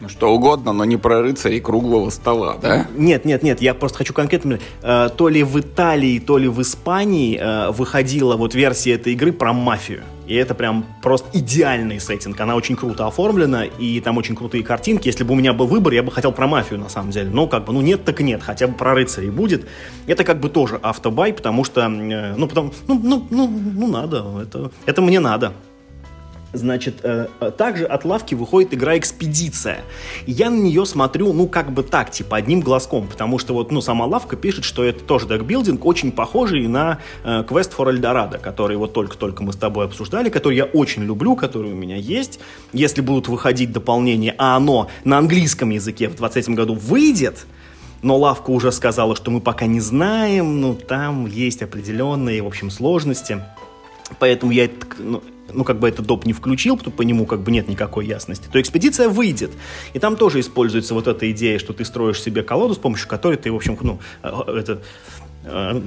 Speaker 1: что угодно, но не про рыцарей круглого стола, да?
Speaker 2: Нет, нет, нет, я просто хочу конкретно... Э, то ли в Италии, то ли в Испании э, выходила вот версия этой игры про мафию. И это прям просто идеальный сеттинг. Она очень круто оформлена, и там очень крутые картинки. Если бы у меня был выбор, я бы хотел про мафию, на самом деле. Но как бы, ну нет, так нет. Хотя бы про рыцарей будет. Это как бы тоже автобай, потому что, э, ну, потому, ну, ну, ну, ну, надо. Это, это мне надо. Значит, э, э, также от лавки выходит игра «Экспедиция». я на нее смотрю, ну, как бы так, типа, одним глазком, потому что вот, ну, сама лавка пишет, что это тоже декбилдинг, очень похожий на э, Quest for Eldorado, который вот только-только мы с тобой обсуждали, который я очень люблю, который у меня есть. Если будут выходить дополнения, а оно на английском языке в 2020 году выйдет, но лавка уже сказала, что мы пока не знаем, ну, там есть определенные, в общем, сложности. Поэтому я ну, ну, как бы этот доп не включил, то по нему как бы нет никакой ясности, то экспедиция выйдет. И там тоже используется вот эта идея, что ты строишь себе колоду, с помощью которой ты, в общем, ну, э, это, э,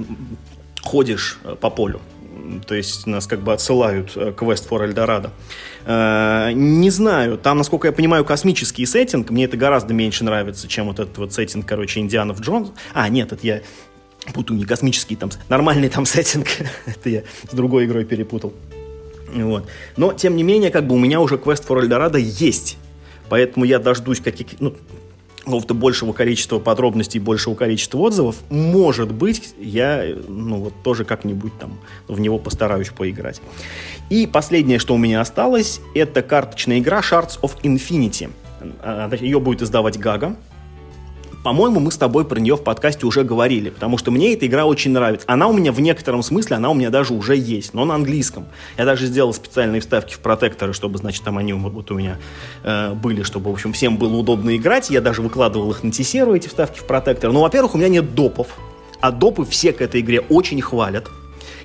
Speaker 2: ходишь э, по полю. То есть нас как бы отсылают к West for Eldorado. Не знаю, там, насколько я понимаю, космический сеттинг. Мне это гораздо меньше нравится, чем вот этот вот сеттинг, короче, Индианов Джонс. А, нет, это я путаю не космический, там нормальный там сеттинг. это я с другой игрой перепутал. Вот. Но, тем не менее, как бы у меня уже квест for Eldorado есть. Поэтому я дождусь каких ну, какого-то большего количества подробностей, большего количества отзывов, может быть, я, ну, вот тоже как-нибудь там в него постараюсь поиграть. И последнее, что у меня осталось, это карточная игра Shards of Infinity. Ее будет издавать Гага. По-моему, мы с тобой про нее в подкасте уже говорили, потому что мне эта игра очень нравится. Она у меня в некотором смысле, она у меня даже уже есть, но на английском. Я даже сделал специальные вставки в протекторы, чтобы, значит, там они вот у меня э, были, чтобы, в общем, всем было удобно играть. Я даже выкладывал их на Тесеру, эти вставки в протектор. Ну, во-первых, у меня нет допов, а допы все к этой игре очень хвалят.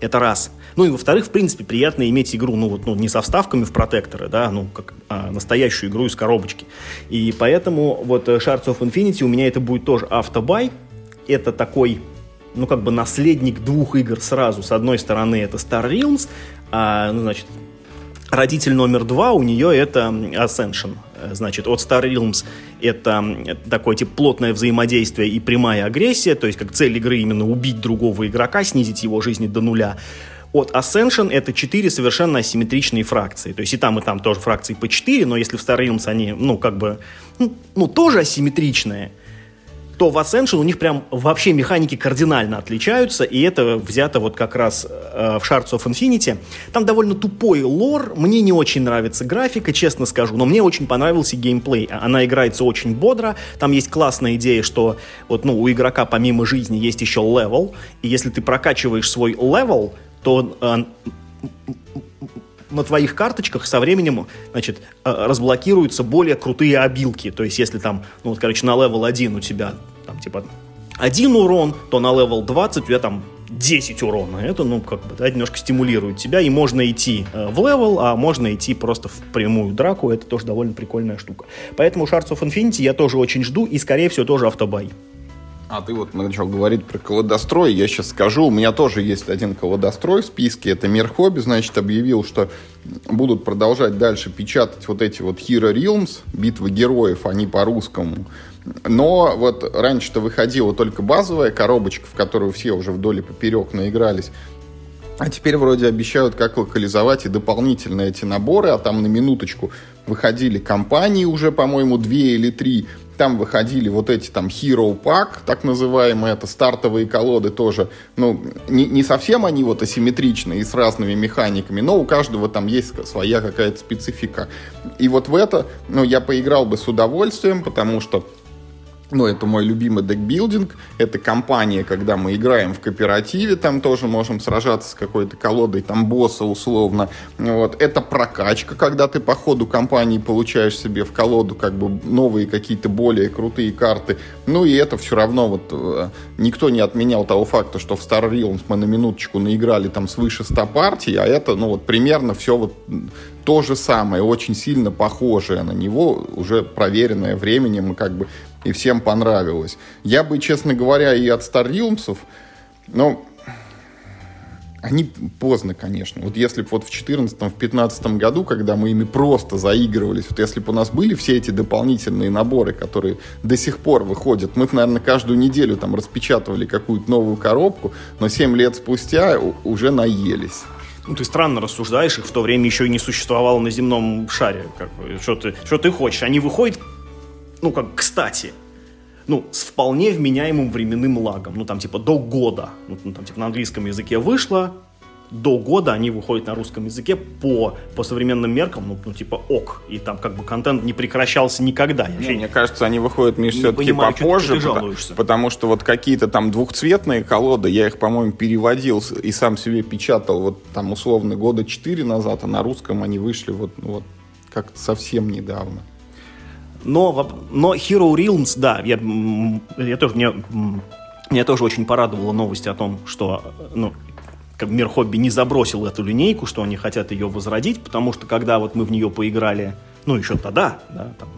Speaker 2: Это раз. Ну и во-вторых, в принципе, приятно иметь игру, ну вот, ну, не со вставками в протекторы, да, ну, как а, настоящую игру из коробочки. И поэтому вот э, Shards of Infinity у меня это будет тоже автобай. Это такой, ну, как бы наследник двух игр сразу. С одной стороны, это Star Realms, а, ну, значит, Родитель номер два у нее это Ascension. Значит, от Star Realms это такое типа плотное взаимодействие и прямая агрессия, то есть как цель игры именно убить другого игрока, снизить его жизни до нуля. От Ascension это четыре совершенно асимметричные фракции. То есть и там, и там тоже фракции по 4, но если в Star Realms они, ну, как бы, ну, ну тоже асимметричные, то в Ascension у них прям вообще механики кардинально отличаются, и это взято вот как раз э, в Shards of Infinity. Там довольно тупой лор, мне не очень нравится графика, честно скажу, но мне очень понравился геймплей. Она играется очень бодро, там есть классная идея, что вот, ну, у игрока помимо жизни есть еще левел, и если ты прокачиваешь свой левел, то э, на твоих карточках со временем, значит, э, разблокируются более крутые обилки. То есть, если там, ну вот, короче, на level 1 у тебя там, типа, один урон, то на level 20 у тебя там 10 урона. Это, ну, как бы, да, немножко стимулирует тебя, и можно идти э, в левел, а можно идти просто в прямую драку. Это тоже довольно прикольная штука. Поэтому Shards of Infinity я тоже очень жду, и, скорее всего, тоже autobuy.
Speaker 1: А ты вот начал говорить про колодострой. Я сейчас скажу, у меня тоже есть один колодострой в списке. Это Мир Хобби, значит, объявил, что будут продолжать дальше печатать вот эти вот Hero Realms, битвы героев, они по-русскому. Но вот раньше-то выходила только базовая коробочка, в которую все уже вдоль и поперек наигрались. А теперь вроде обещают, как локализовать и дополнительно эти наборы, а там на минуточку выходили компании уже, по-моему, две или три, там выходили вот эти там Hero Pack, так называемые, это стартовые колоды тоже, ну, не, не совсем они вот асимметричные и с разными механиками, но у каждого там есть своя какая-то специфика. И вот в это, ну, я поиграл бы с удовольствием, потому что ну, это мой любимый декбилдинг. Это компания, когда мы играем в кооперативе, там тоже можем сражаться с какой-то колодой, там босса условно. Вот. Это прокачка, когда ты по ходу компании получаешь себе в колоду как бы новые какие-то более крутые карты. Ну и это все равно вот э, никто не отменял того факта, что в Star Realms мы на минуточку наиграли там свыше 100 партий, а это, ну вот примерно все вот то же самое, очень сильно похожее на него, уже проверенное временем как бы и всем понравилось. Я бы, честно говоря, и от Star Realms, но они поздно, конечно. Вот если бы вот в 2014-2015 году, когда мы ими просто заигрывались, вот если бы у нас были все эти дополнительные наборы, которые до сих пор выходят, мы, наверное, каждую неделю там распечатывали какую-то новую коробку, но 7 лет спустя уже наелись.
Speaker 2: Ну, ты странно рассуждаешь, их в то время еще и не существовало на земном шаре. Как что, ты, что ты хочешь? Они выходят ну, как кстати, ну, с вполне вменяемым временным лагом, ну, там, типа, до года, ну, там, типа, на английском языке вышло, до года они выходят на русском языке по, по современным меркам, ну, ну, типа, ок, и там, как бы, контент не прекращался никогда.
Speaker 1: Не, мне кажется, они выходят, Миш, все-таки попозже, потому, потому что вот какие-то там двухцветные колоды, я их, по-моему, переводил и сам себе печатал, вот, там, условно, года четыре назад, а на русском они вышли вот, ну, вот как-то совсем недавно.
Speaker 2: Но, но Hero Realms, да, я, я тоже, мне, меня тоже очень порадовала новость о том, что ну, как мир хобби не забросил эту линейку, что они хотят ее возродить, потому что когда вот мы в нее поиграли, ну, еще тогда, да, там,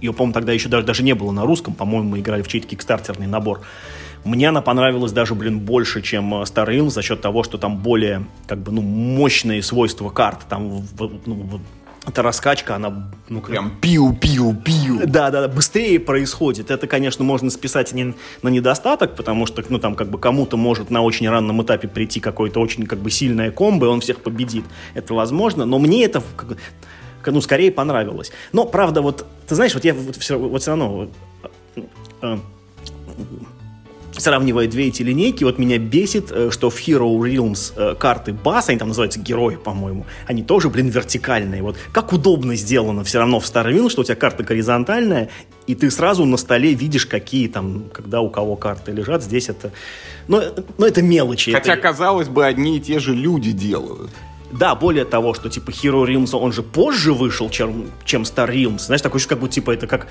Speaker 2: ее, по-моему, тогда еще даже, даже не было на русском, по-моему, мы играли в чей-то кикстартерный набор. Мне она понравилась даже, блин, больше, чем Star Realms за счет того, что там более, как бы, ну, мощные свойства карт. Там, ну, эта раскачка, она...
Speaker 1: Ну, Прям пиу-пиу-пиу.
Speaker 2: Да, да, да, быстрее происходит. Это, конечно, можно списать не на недостаток, потому что, ну, там, как бы кому-то может на очень ранном этапе прийти какое-то очень, как бы, сильное комбо, и он всех победит. Это возможно, но мне это... Как бы, ну, скорее понравилось. Но, правда, вот, ты знаешь, вот я вот все, вот все равно вот, э, сравнивая две эти линейки, вот меня бесит, э, что в Hero Realms э, карты бас, они там называются герои, по-моему, они тоже, блин, вертикальные. Вот как удобно сделано все равно в Starfield, что у тебя карта горизонтальная, и ты сразу на столе видишь, какие там, когда у кого карты лежат. Здесь это... Но, но это мелочи.
Speaker 1: Хотя,
Speaker 2: это...
Speaker 1: казалось бы, одни и те же люди делают.
Speaker 2: Да, более того, что типа Hero Realms, он же позже вышел, чем, чем Star Realms. Знаешь, такой, как будто типа это как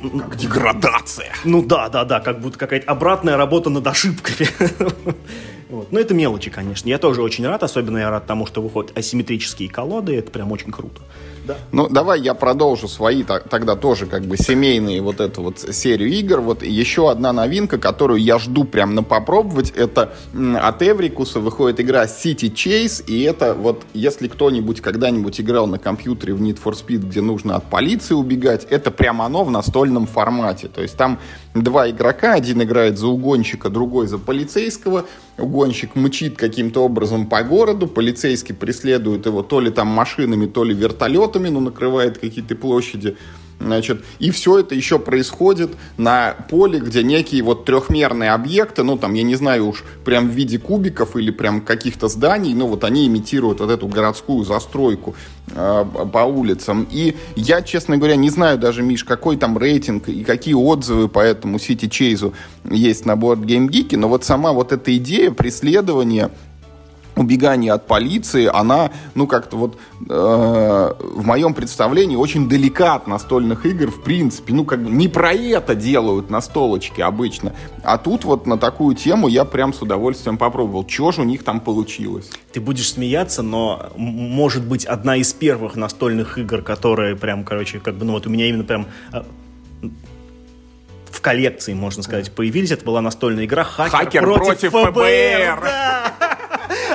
Speaker 1: как деградация.
Speaker 2: Ну да, да, да, как будто какая-то обратная работа над ошибками. Вот. Но это мелочи, конечно. Я тоже очень рад, особенно я рад тому, что выходят асимметрические колоды, это прям очень круто.
Speaker 1: Ну, давай я продолжу свои тогда тоже как бы семейные вот эту вот серию игр. Вот еще одна новинка, которую я жду прям на попробовать, это от Эврикуса выходит игра City Chase, и это вот, если кто-нибудь когда-нибудь играл на компьютере в Need for Speed, где нужно от полиции убегать, это прям оно в настольном формате. То есть там два игрока, один играет за угонщика, другой за полицейского, угонщик мчит каким-то образом по городу, полицейский преследует его то ли там машинами, то ли вертолетами, но накрывает какие-то площади. Значит, и все это еще происходит на поле, где некие вот трехмерные объекты, ну там, я не знаю уж, прям в виде кубиков или прям каких-то зданий, ну вот они имитируют вот эту городскую застройку э, по улицам. И я, честно говоря, не знаю даже, Миш, какой там рейтинг и какие отзывы по этому City Chase есть на Board Game Geek, но вот сама вот эта идея преследования убегание от полиции, она, ну, как-то вот э, в моем представлении очень далека от настольных игр, в принципе. Ну, как бы не про это делают настолочки обычно. А тут вот на такую тему я прям с удовольствием попробовал. Чего же у них там получилось?
Speaker 2: Ты будешь смеяться, но может быть одна из первых настольных игр, которые прям, короче, как бы, ну вот у меня именно прям э, в коллекции, можно сказать, появились. Это была настольная игра «Хакер,
Speaker 1: Хакер против, против ФБР». ФБР. Да.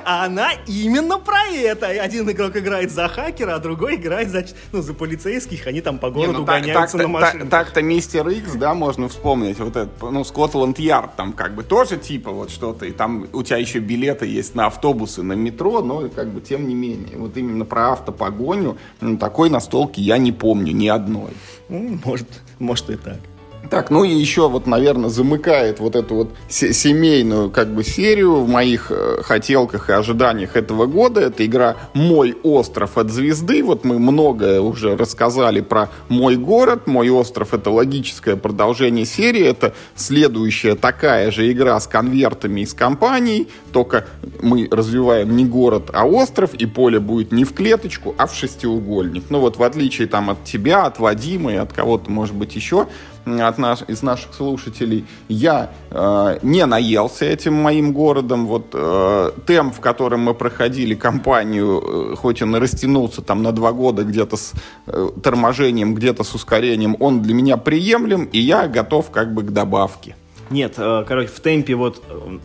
Speaker 2: А она именно про это. Один игрок играет за хакера, а другой играет за, ну, за полицейских. Они там по городу Не, ну, гоняются так, на машинах.
Speaker 1: Так, так-то Мистер Икс, да, можно вспомнить. Вот это, ну, Скотланд Ярд там как бы тоже типа вот что-то. И там у тебя еще билеты есть на автобусы, на метро, но как бы тем не менее. Вот именно про автопогоню ну, такой настолки я не помню ни одной.
Speaker 2: Ну, может, может и так.
Speaker 1: Так, ну и еще вот, наверное, замыкает вот эту вот семейную как бы серию в моих э, хотелках и ожиданиях этого года. Это игра «Мой остров от звезды». Вот мы многое уже рассказали про «Мой город». «Мой остров» — это логическое продолжение серии. Это следующая такая же игра с конвертами из компаний, только мы развиваем не город, а остров, и поле будет не в клеточку, а в шестиугольник. Ну вот в отличие там от тебя, от Вадима и от кого-то, может быть, еще, от наш, из наших слушателей, я э, не наелся этим моим городом. Вот э, темп, в котором мы проходили кампанию, э, хоть он и растянулся там на два года где-то с э, торможением, где-то с ускорением, он для меня приемлем, и я готов как бы к добавке.
Speaker 2: Нет, э, короче, в темпе вот э,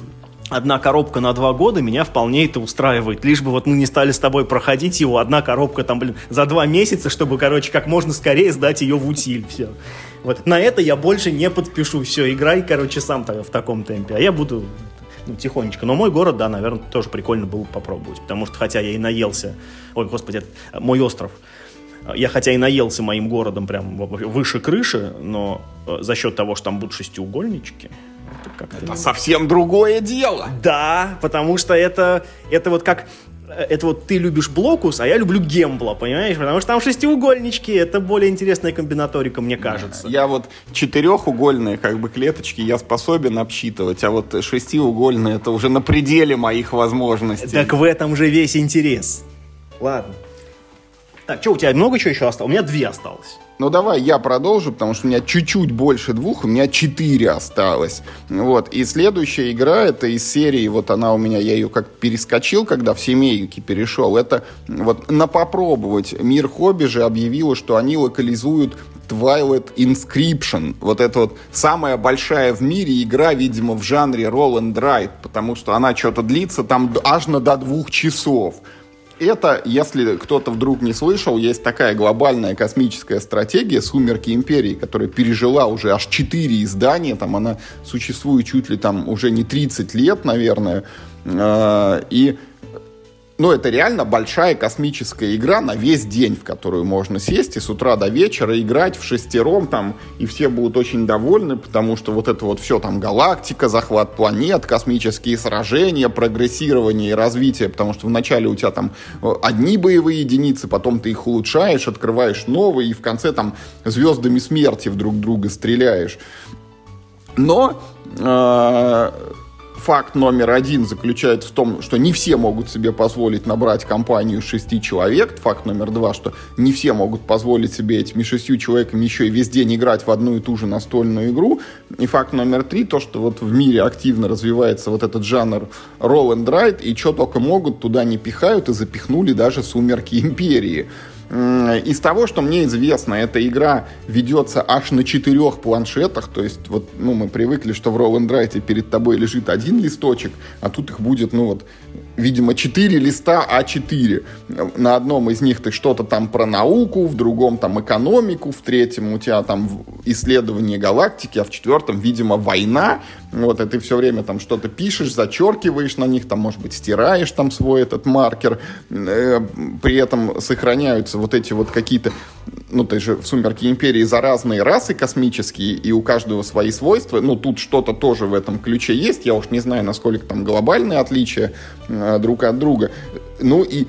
Speaker 2: одна коробка на два года меня вполне это устраивает. Лишь бы вот мы не стали с тобой проходить его, одна коробка там, блин, за два месяца, чтобы, короче, как можно скорее сдать ее в утиль. Все. Вот на это я больше не подпишу. Все, играй, короче, сам в таком темпе. А я буду ну, тихонечко. Но мой город, да, наверное, тоже прикольно было попробовать. Потому что, хотя я и наелся... Ой, господи, это мой остров. Я хотя и наелся моим городом прям выше крыши, но э, за счет того, что там будут шестиугольнички,
Speaker 1: это, это совсем другое дело.
Speaker 2: Да, потому что это, это вот как это вот ты любишь блокус, а я люблю гембла, понимаешь? Потому что там шестиугольнички, это более интересная комбинаторика, мне кажется.
Speaker 1: Я вот четырехугольные как бы клеточки я способен обсчитывать, а вот шестиугольные это уже на пределе моих возможностей.
Speaker 2: Так в этом же весь интерес. Ладно. Так, что, у тебя много чего еще осталось? У меня две осталось.
Speaker 1: Ну, давай я продолжу, потому что у меня чуть-чуть больше двух, у меня четыре осталось. Вот. И следующая игра, это из серии, вот она у меня, я ее как перескочил, когда в семейки перешел. Это вот на попробовать. Мир Хобби же объявила, что они локализуют Twilight Inscription. Вот это вот самая большая в мире игра, видимо, в жанре Roll and Ride, потому что она что-то длится там аж на до двух часов это, если кто-то вдруг не слышал, есть такая глобальная космическая стратегия «Сумерки Империи», которая пережила уже аж 4 издания, там она существует чуть ли там уже не 30 лет, наверное, а, и ну, это реально большая космическая игра на весь день, в которую можно сесть и с утра до вечера играть в шестером там, и все будут очень довольны, потому что вот это вот все там галактика, захват планет, космические сражения, прогрессирование и развитие, потому что вначале у тебя там э, одни боевые единицы, потом ты их улучшаешь, открываешь новые, и в конце там звездами смерти друг друга стреляешь. Но э, факт номер один заключается в том, что не все могут себе позволить набрать компанию шести человек. Факт номер два, что не все могут позволить себе этими шестью человеками еще и весь день играть в одну и ту же настольную игру. И факт номер три, то, что вот в мире активно развивается вот этот жанр roll and ride, и что только могут, туда не пихают, и запихнули даже «Сумерки Империи». Из того, что мне известно, эта игра ведется аж на четырех планшетах, то есть вот, ну, мы привыкли, что в Roll and Write перед тобой лежит один листочек, а тут их будет, ну, вот, видимо, четыре листа А4. На одном из них ты что-то там про науку, в другом там экономику, в третьем у тебя там исследование галактики, а в четвертом, видимо, война. Вот, и ты все время там что-то пишешь, зачеркиваешь на них, там, может быть, стираешь там свой этот маркер. Э, при этом сохраняются вот эти вот какие-то ну, ты же в «Сумерки Империи» за разные расы космические, и у каждого свои свойства. Ну, тут что-то тоже в этом ключе есть. Я уж не знаю, насколько там глобальные отличия друг от друга. Ну, и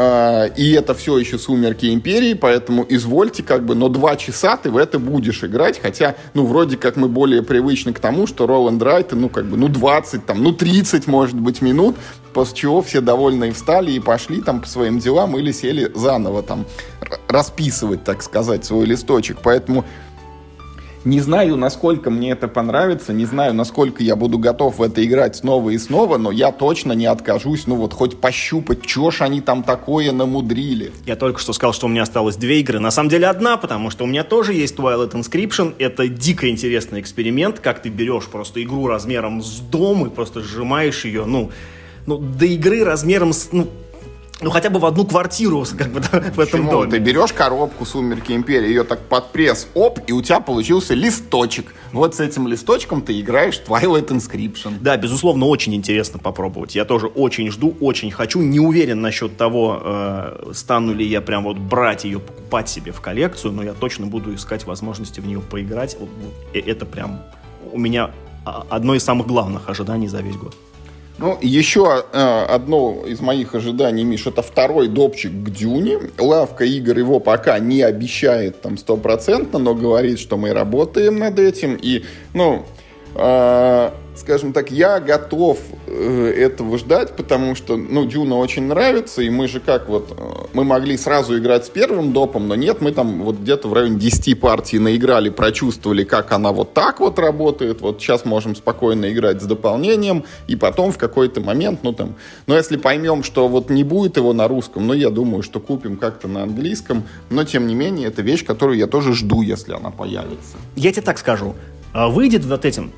Speaker 1: а, и это все еще «Сумерки Империи», поэтому извольте как бы, но два часа ты в это будешь играть, хотя, ну, вроде как мы более привычны к тому, что and Ride, ну, как бы, ну, 20, там, ну, 30, может быть, минут, после чего все довольные встали и пошли там по своим делам или сели заново там расписывать, так сказать, свой листочек, поэтому не знаю, насколько мне это понравится, не знаю, насколько я буду готов в это играть снова и снова, но я точно не откажусь, ну вот хоть пощупать, что ж они там такое намудрили.
Speaker 2: Я только что сказал, что у меня осталось две игры. На самом деле одна, потому что у меня тоже есть Twilight Inscription. Это дико интересный эксперимент, как ты берешь просто игру размером с дом и просто сжимаешь ее, ну, ну, до игры размером с, ну, ну, хотя бы в одну квартиру, как бы, да, в этом доме.
Speaker 1: Ты берешь коробку «Сумерки Империи», ее так под пресс, оп, и у тебя получился листочек. Вот с этим листочком ты играешь Twilight Inscription.
Speaker 2: Да, безусловно, очень интересно попробовать. Я тоже очень жду, очень хочу. Не уверен насчет того, э, стану ли я прям вот брать ее, покупать себе в коллекцию, но я точно буду искать возможности в нее поиграть. Э, это прям у меня а, одно из самых главных ожиданий за весь год.
Speaker 1: Ну, еще э, одно из моих ожиданий, Миш, это второй допчик к Дюне. Лавка игр его пока не обещает там стопроцентно, но говорит, что мы работаем над этим. И, ну, скажем так, я готов э, этого ждать, потому что, ну, Дюна очень нравится, и мы же как вот, э, мы могли сразу играть с первым допом, но нет, мы там вот где-то в районе 10 партий наиграли, прочувствовали, как она вот так вот работает, вот сейчас можем спокойно играть с дополнением, и потом в какой-то момент, ну там, но если поймем, что вот не будет его на русском, ну, я думаю, что купим как-то на английском, но, тем не менее, это вещь, которую я тоже жду, если она появится.
Speaker 2: Я тебе так скажу, а выйдет вот этим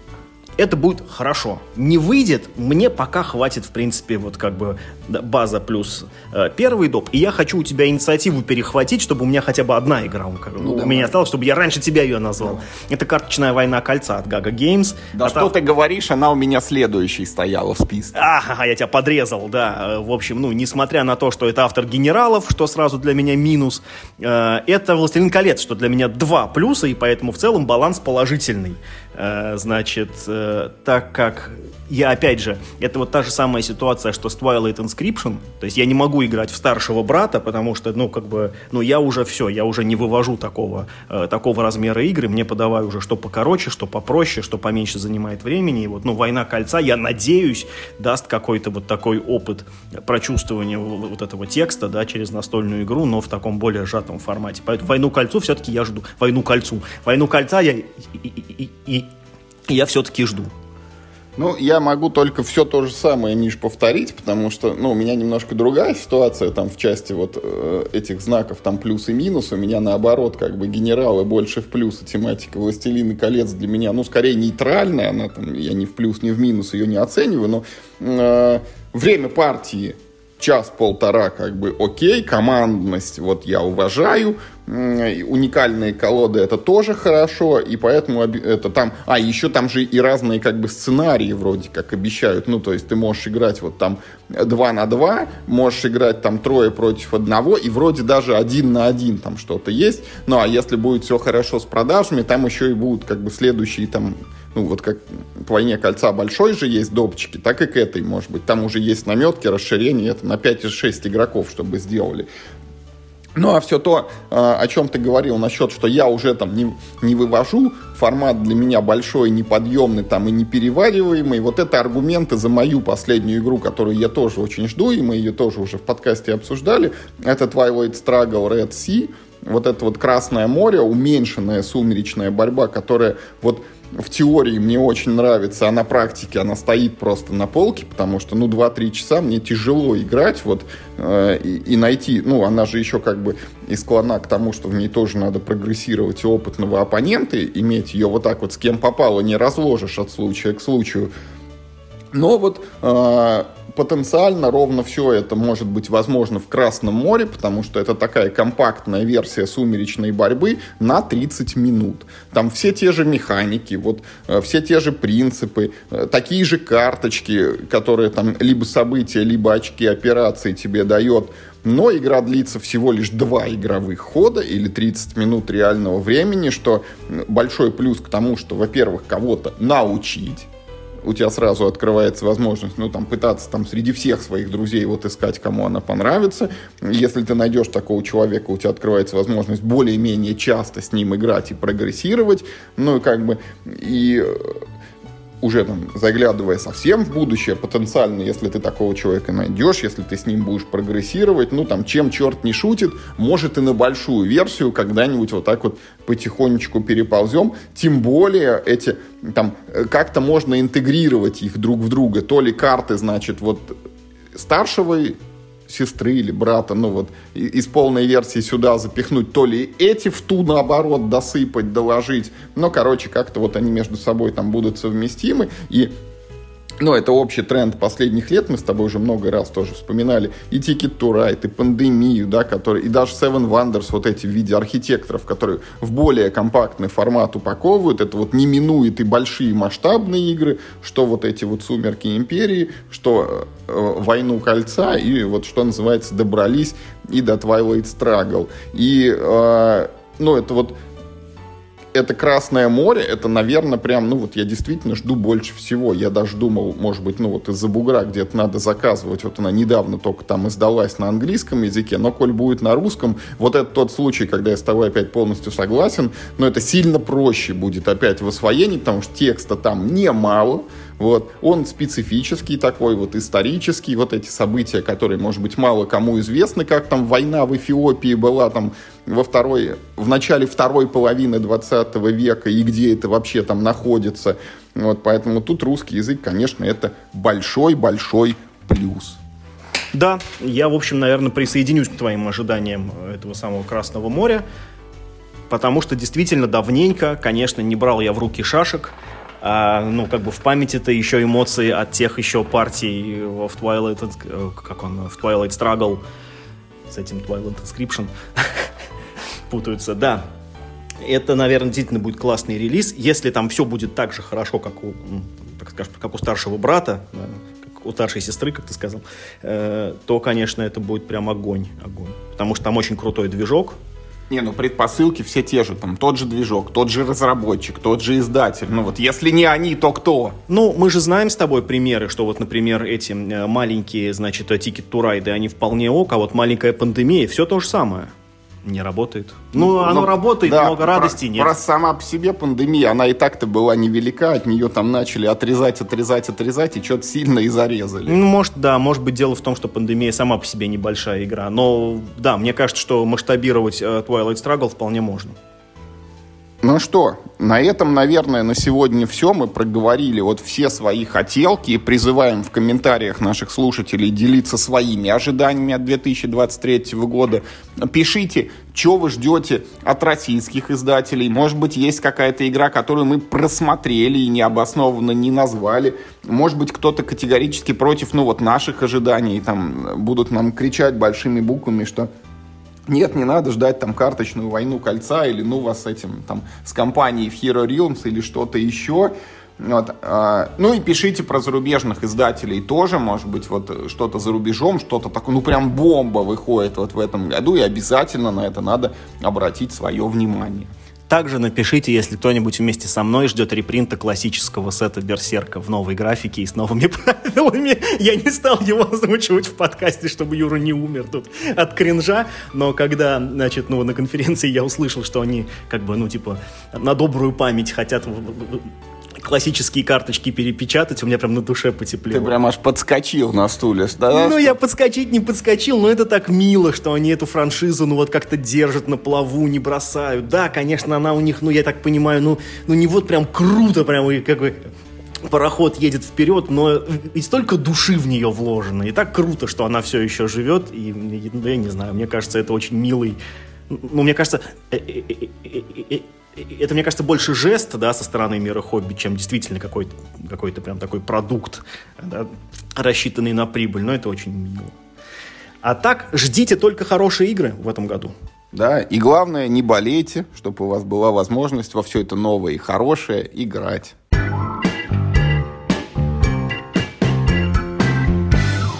Speaker 2: это будет хорошо. Не выйдет, мне пока хватит, в принципе, вот как бы база плюс э, первый доп. И я хочу у тебя инициативу перехватить, чтобы у меня хотя бы одна игра у, ну, у меня осталась, чтобы я раньше тебя ее назвал. Давай. Это карточная война кольца от Gaga Games.
Speaker 1: Да а что там... ты говоришь, она у меня следующей стояла в списке.
Speaker 2: Ага, я тебя подрезал, да. Э, в общем, ну, несмотря на то, что это автор генералов, что сразу для меня минус, э, это Властелин колец, что для меня два плюса, и поэтому в целом баланс положительный. Э, значит, э, так как я, опять же, это вот та же самая ситуация, что с Twilight Inscription, то есть я не могу играть в старшего брата, потому что, ну, как бы, ну, я уже все, я уже не вывожу такого, э, такого размера игры, мне подавай уже что покороче, что попроще, что поменьше занимает времени, и вот, ну, «Война кольца», я надеюсь, даст какой-то вот такой опыт прочувствования вот этого текста, да, через настольную игру, но в таком более сжатом формате. Поэтому «Войну кольцу» все-таки я жду, «Войну кольцу», «Войну кольца» я и, и, и, и я все-таки жду.
Speaker 1: Ну, я могу только все то же самое, Миш, повторить, потому что, ну, у меня немножко другая ситуация. Там в части вот э, этих знаков, там плюс и минус. У меня наоборот, как бы генералы больше в плюс, и тематика «Властелин колец» для меня, ну, скорее нейтральная, она там, я ни в плюс, ни в минус ее не оцениваю, но э, время партии час-полтора как бы окей, командность вот я уважаю, уникальные колоды это тоже хорошо, и поэтому это там... А, еще там же и разные как бы сценарии вроде как обещают. Ну, то есть ты можешь играть вот там 2 на 2, можешь играть там трое против одного, и вроде даже один на один там что-то есть. Ну, а если будет все хорошо с продажами, там еще и будут как бы следующие там ну, вот как к «Войне кольца» большой же есть допчики, так и к этой, может быть. Там уже есть наметки, расширение, это на 5 из 6 игроков, чтобы сделали. Ну, а все то, а, о чем ты говорил насчет, что я уже там не, не вывожу, формат для меня большой, неподъемный там и неперевариваемый, вот это аргументы за мою последнюю игру, которую я тоже очень жду, и мы ее тоже уже в подкасте обсуждали, это Twilight Struggle Red Sea, вот это вот Красное море, уменьшенная сумеречная борьба, которая вот в теории мне очень нравится, а на практике она стоит просто на полке, потому что, ну, 2-3 часа мне тяжело играть, вот, э, и, и найти, ну, она же еще как бы и склонна к тому, что в ней тоже надо прогрессировать и опытного оппонента, иметь ее вот так вот с кем попало, не разложишь от случая к случаю. Но вот э, потенциально ровно все это может быть возможно в Красном море, потому что это такая компактная версия сумеречной борьбы на 30 минут. Там все те же механики, вот э, все те же принципы, э, такие же карточки, которые там либо события, либо очки операции тебе дает но игра длится всего лишь два игровых хода или 30 минут реального времени, что большой плюс к тому, что, во-первых, кого-то научить, у тебя сразу открывается возможность, ну, там, пытаться там среди всех своих друзей вот искать, кому она понравится. Если ты найдешь такого человека, у тебя открывается возможность более-менее часто с ним играть и прогрессировать. Ну, и как бы, и уже там заглядывая совсем в будущее, потенциально, если ты такого человека найдешь, если ты с ним будешь прогрессировать, ну там чем черт не шутит, может и на большую версию когда-нибудь вот так вот потихонечку переползем, тем более эти там как-то можно интегрировать их друг в друга, то ли карты, значит, вот старшего сестры или брата, ну вот, из полной версии сюда запихнуть, то ли эти в ту, наоборот, досыпать, доложить. Но, короче, как-то вот они между собой там будут совместимы. И ну, это общий тренд последних лет, мы с тобой уже много раз тоже вспоминали, и Ticket to Ride, и пандемию, да, который, и даже Seven Wonders, вот эти в виде архитекторов, которые в более компактный формат упаковывают, это вот не минует и большие масштабные игры, что вот эти вот «Сумерки Империи», что э, «Войну кольца», и вот что называется «Добрались» и до Twilight Struggle. И, э, ну, это вот это Красное море, это, наверное, прям, ну вот я действительно жду больше всего. Я даже думал, может быть, ну вот из-за бугра где-то надо заказывать. Вот она недавно только там издалась на английском языке, но коль будет на русском, вот это тот случай, когда я с тобой опять полностью согласен, но это сильно проще будет опять в освоении, потому что текста там немало, вот. Он специфический такой, вот исторический, вот эти события, которые, может быть, мало кому известны, как там война в Эфиопии была там во второй, в начале второй половины 20 века и где это вообще там находится. Вот, поэтому тут русский язык, конечно, это большой-большой плюс.
Speaker 2: Да, я, в общем, наверное, присоединюсь к твоим ожиданиям этого самого Красного моря, потому что действительно давненько, конечно, не брал я в руки шашек, а, ну, как бы в памяти-то еще эмоции от тех еще партий в Twilight, э, как он, в Twilight Struggle с этим Twilight Inscription путаются, да. Это, наверное, действительно будет классный релиз. Если там все будет так же хорошо, как у, так скажем, как у старшего брата, да, как у старшей сестры, как ты сказал, э, то, конечно, это будет прям огонь, огонь. Потому что там очень крутой движок,
Speaker 1: не, ну предпосылки все те же, там тот же движок, тот же разработчик, тот же издатель. Ну вот если не они, то кто?
Speaker 2: Ну, мы же знаем с тобой примеры, что вот, например, эти э, маленькие, значит, Ticket to Ride, они вполне ок, а вот маленькая пандемия, все то же самое не работает. Ну, ну оно ну, работает, да, много радости
Speaker 1: про,
Speaker 2: нет.
Speaker 1: Про сама по себе пандемия, она и так-то была невелика, от нее там начали отрезать, отрезать, отрезать, и что-то сильно и зарезали.
Speaker 2: Ну, может, да, может быть, дело в том, что пандемия сама по себе небольшая игра. Но, да, мне кажется, что масштабировать э, Twilight Struggle вполне можно.
Speaker 1: Ну что, на этом, наверное, на сегодня все. Мы проговорили вот все свои хотелки и призываем в комментариях наших слушателей делиться своими ожиданиями от 2023 года. Пишите, что вы ждете от российских издателей. Может быть, есть какая-то игра, которую мы просмотрели и необоснованно не назвали. Может быть, кто-то категорически против, ну вот, наших ожиданий. Там будут нам кричать большими буквами, что Нет, не надо ждать там карточную войну кольца или ну вас с этим там с компанией в Hero Realms или что-то еще. Вот, а, ну и пишите про зарубежных издателей тоже, может быть, вот что-то за рубежом, что-то такое, ну прям бомба выходит вот в этом году, и обязательно на это надо обратить свое внимание.
Speaker 2: Также напишите, если кто-нибудь вместе со мной ждет репринта классического сета Берсерка в новой графике и с новыми правилами. Я не стал его озвучивать в подкасте, чтобы Юра не умер тут от кринжа, но когда, значит, ну, на конференции я услышал, что они, как бы, ну, типа, на добрую память хотят классические карточки перепечатать, у меня прям на душе потеплело.
Speaker 1: Ты прям аж подскочил на стуле, да?
Speaker 2: Ну, я подскочить не подскочил, но это так мило, что они эту франшизу, ну, вот как-то держат на плаву, не бросают. Да, конечно, она у них, ну, я так понимаю, ну, ну не вот прям круто, прям, как бы, пароход едет вперед, но и столько души в нее вложено. И так круто, что она все еще живет. И ну, я не знаю, мне кажется, это очень милый. Ну, мне кажется, э, э, э, это, мне кажется, больше жест, да, со стороны мира хобби, чем действительно какой-то какой прям такой продукт, да, рассчитанный на прибыль, но это очень мило. А так, ждите только хорошие игры в этом году.
Speaker 1: Да, и главное, не болейте, чтобы у вас была возможность во все это новое и хорошее играть.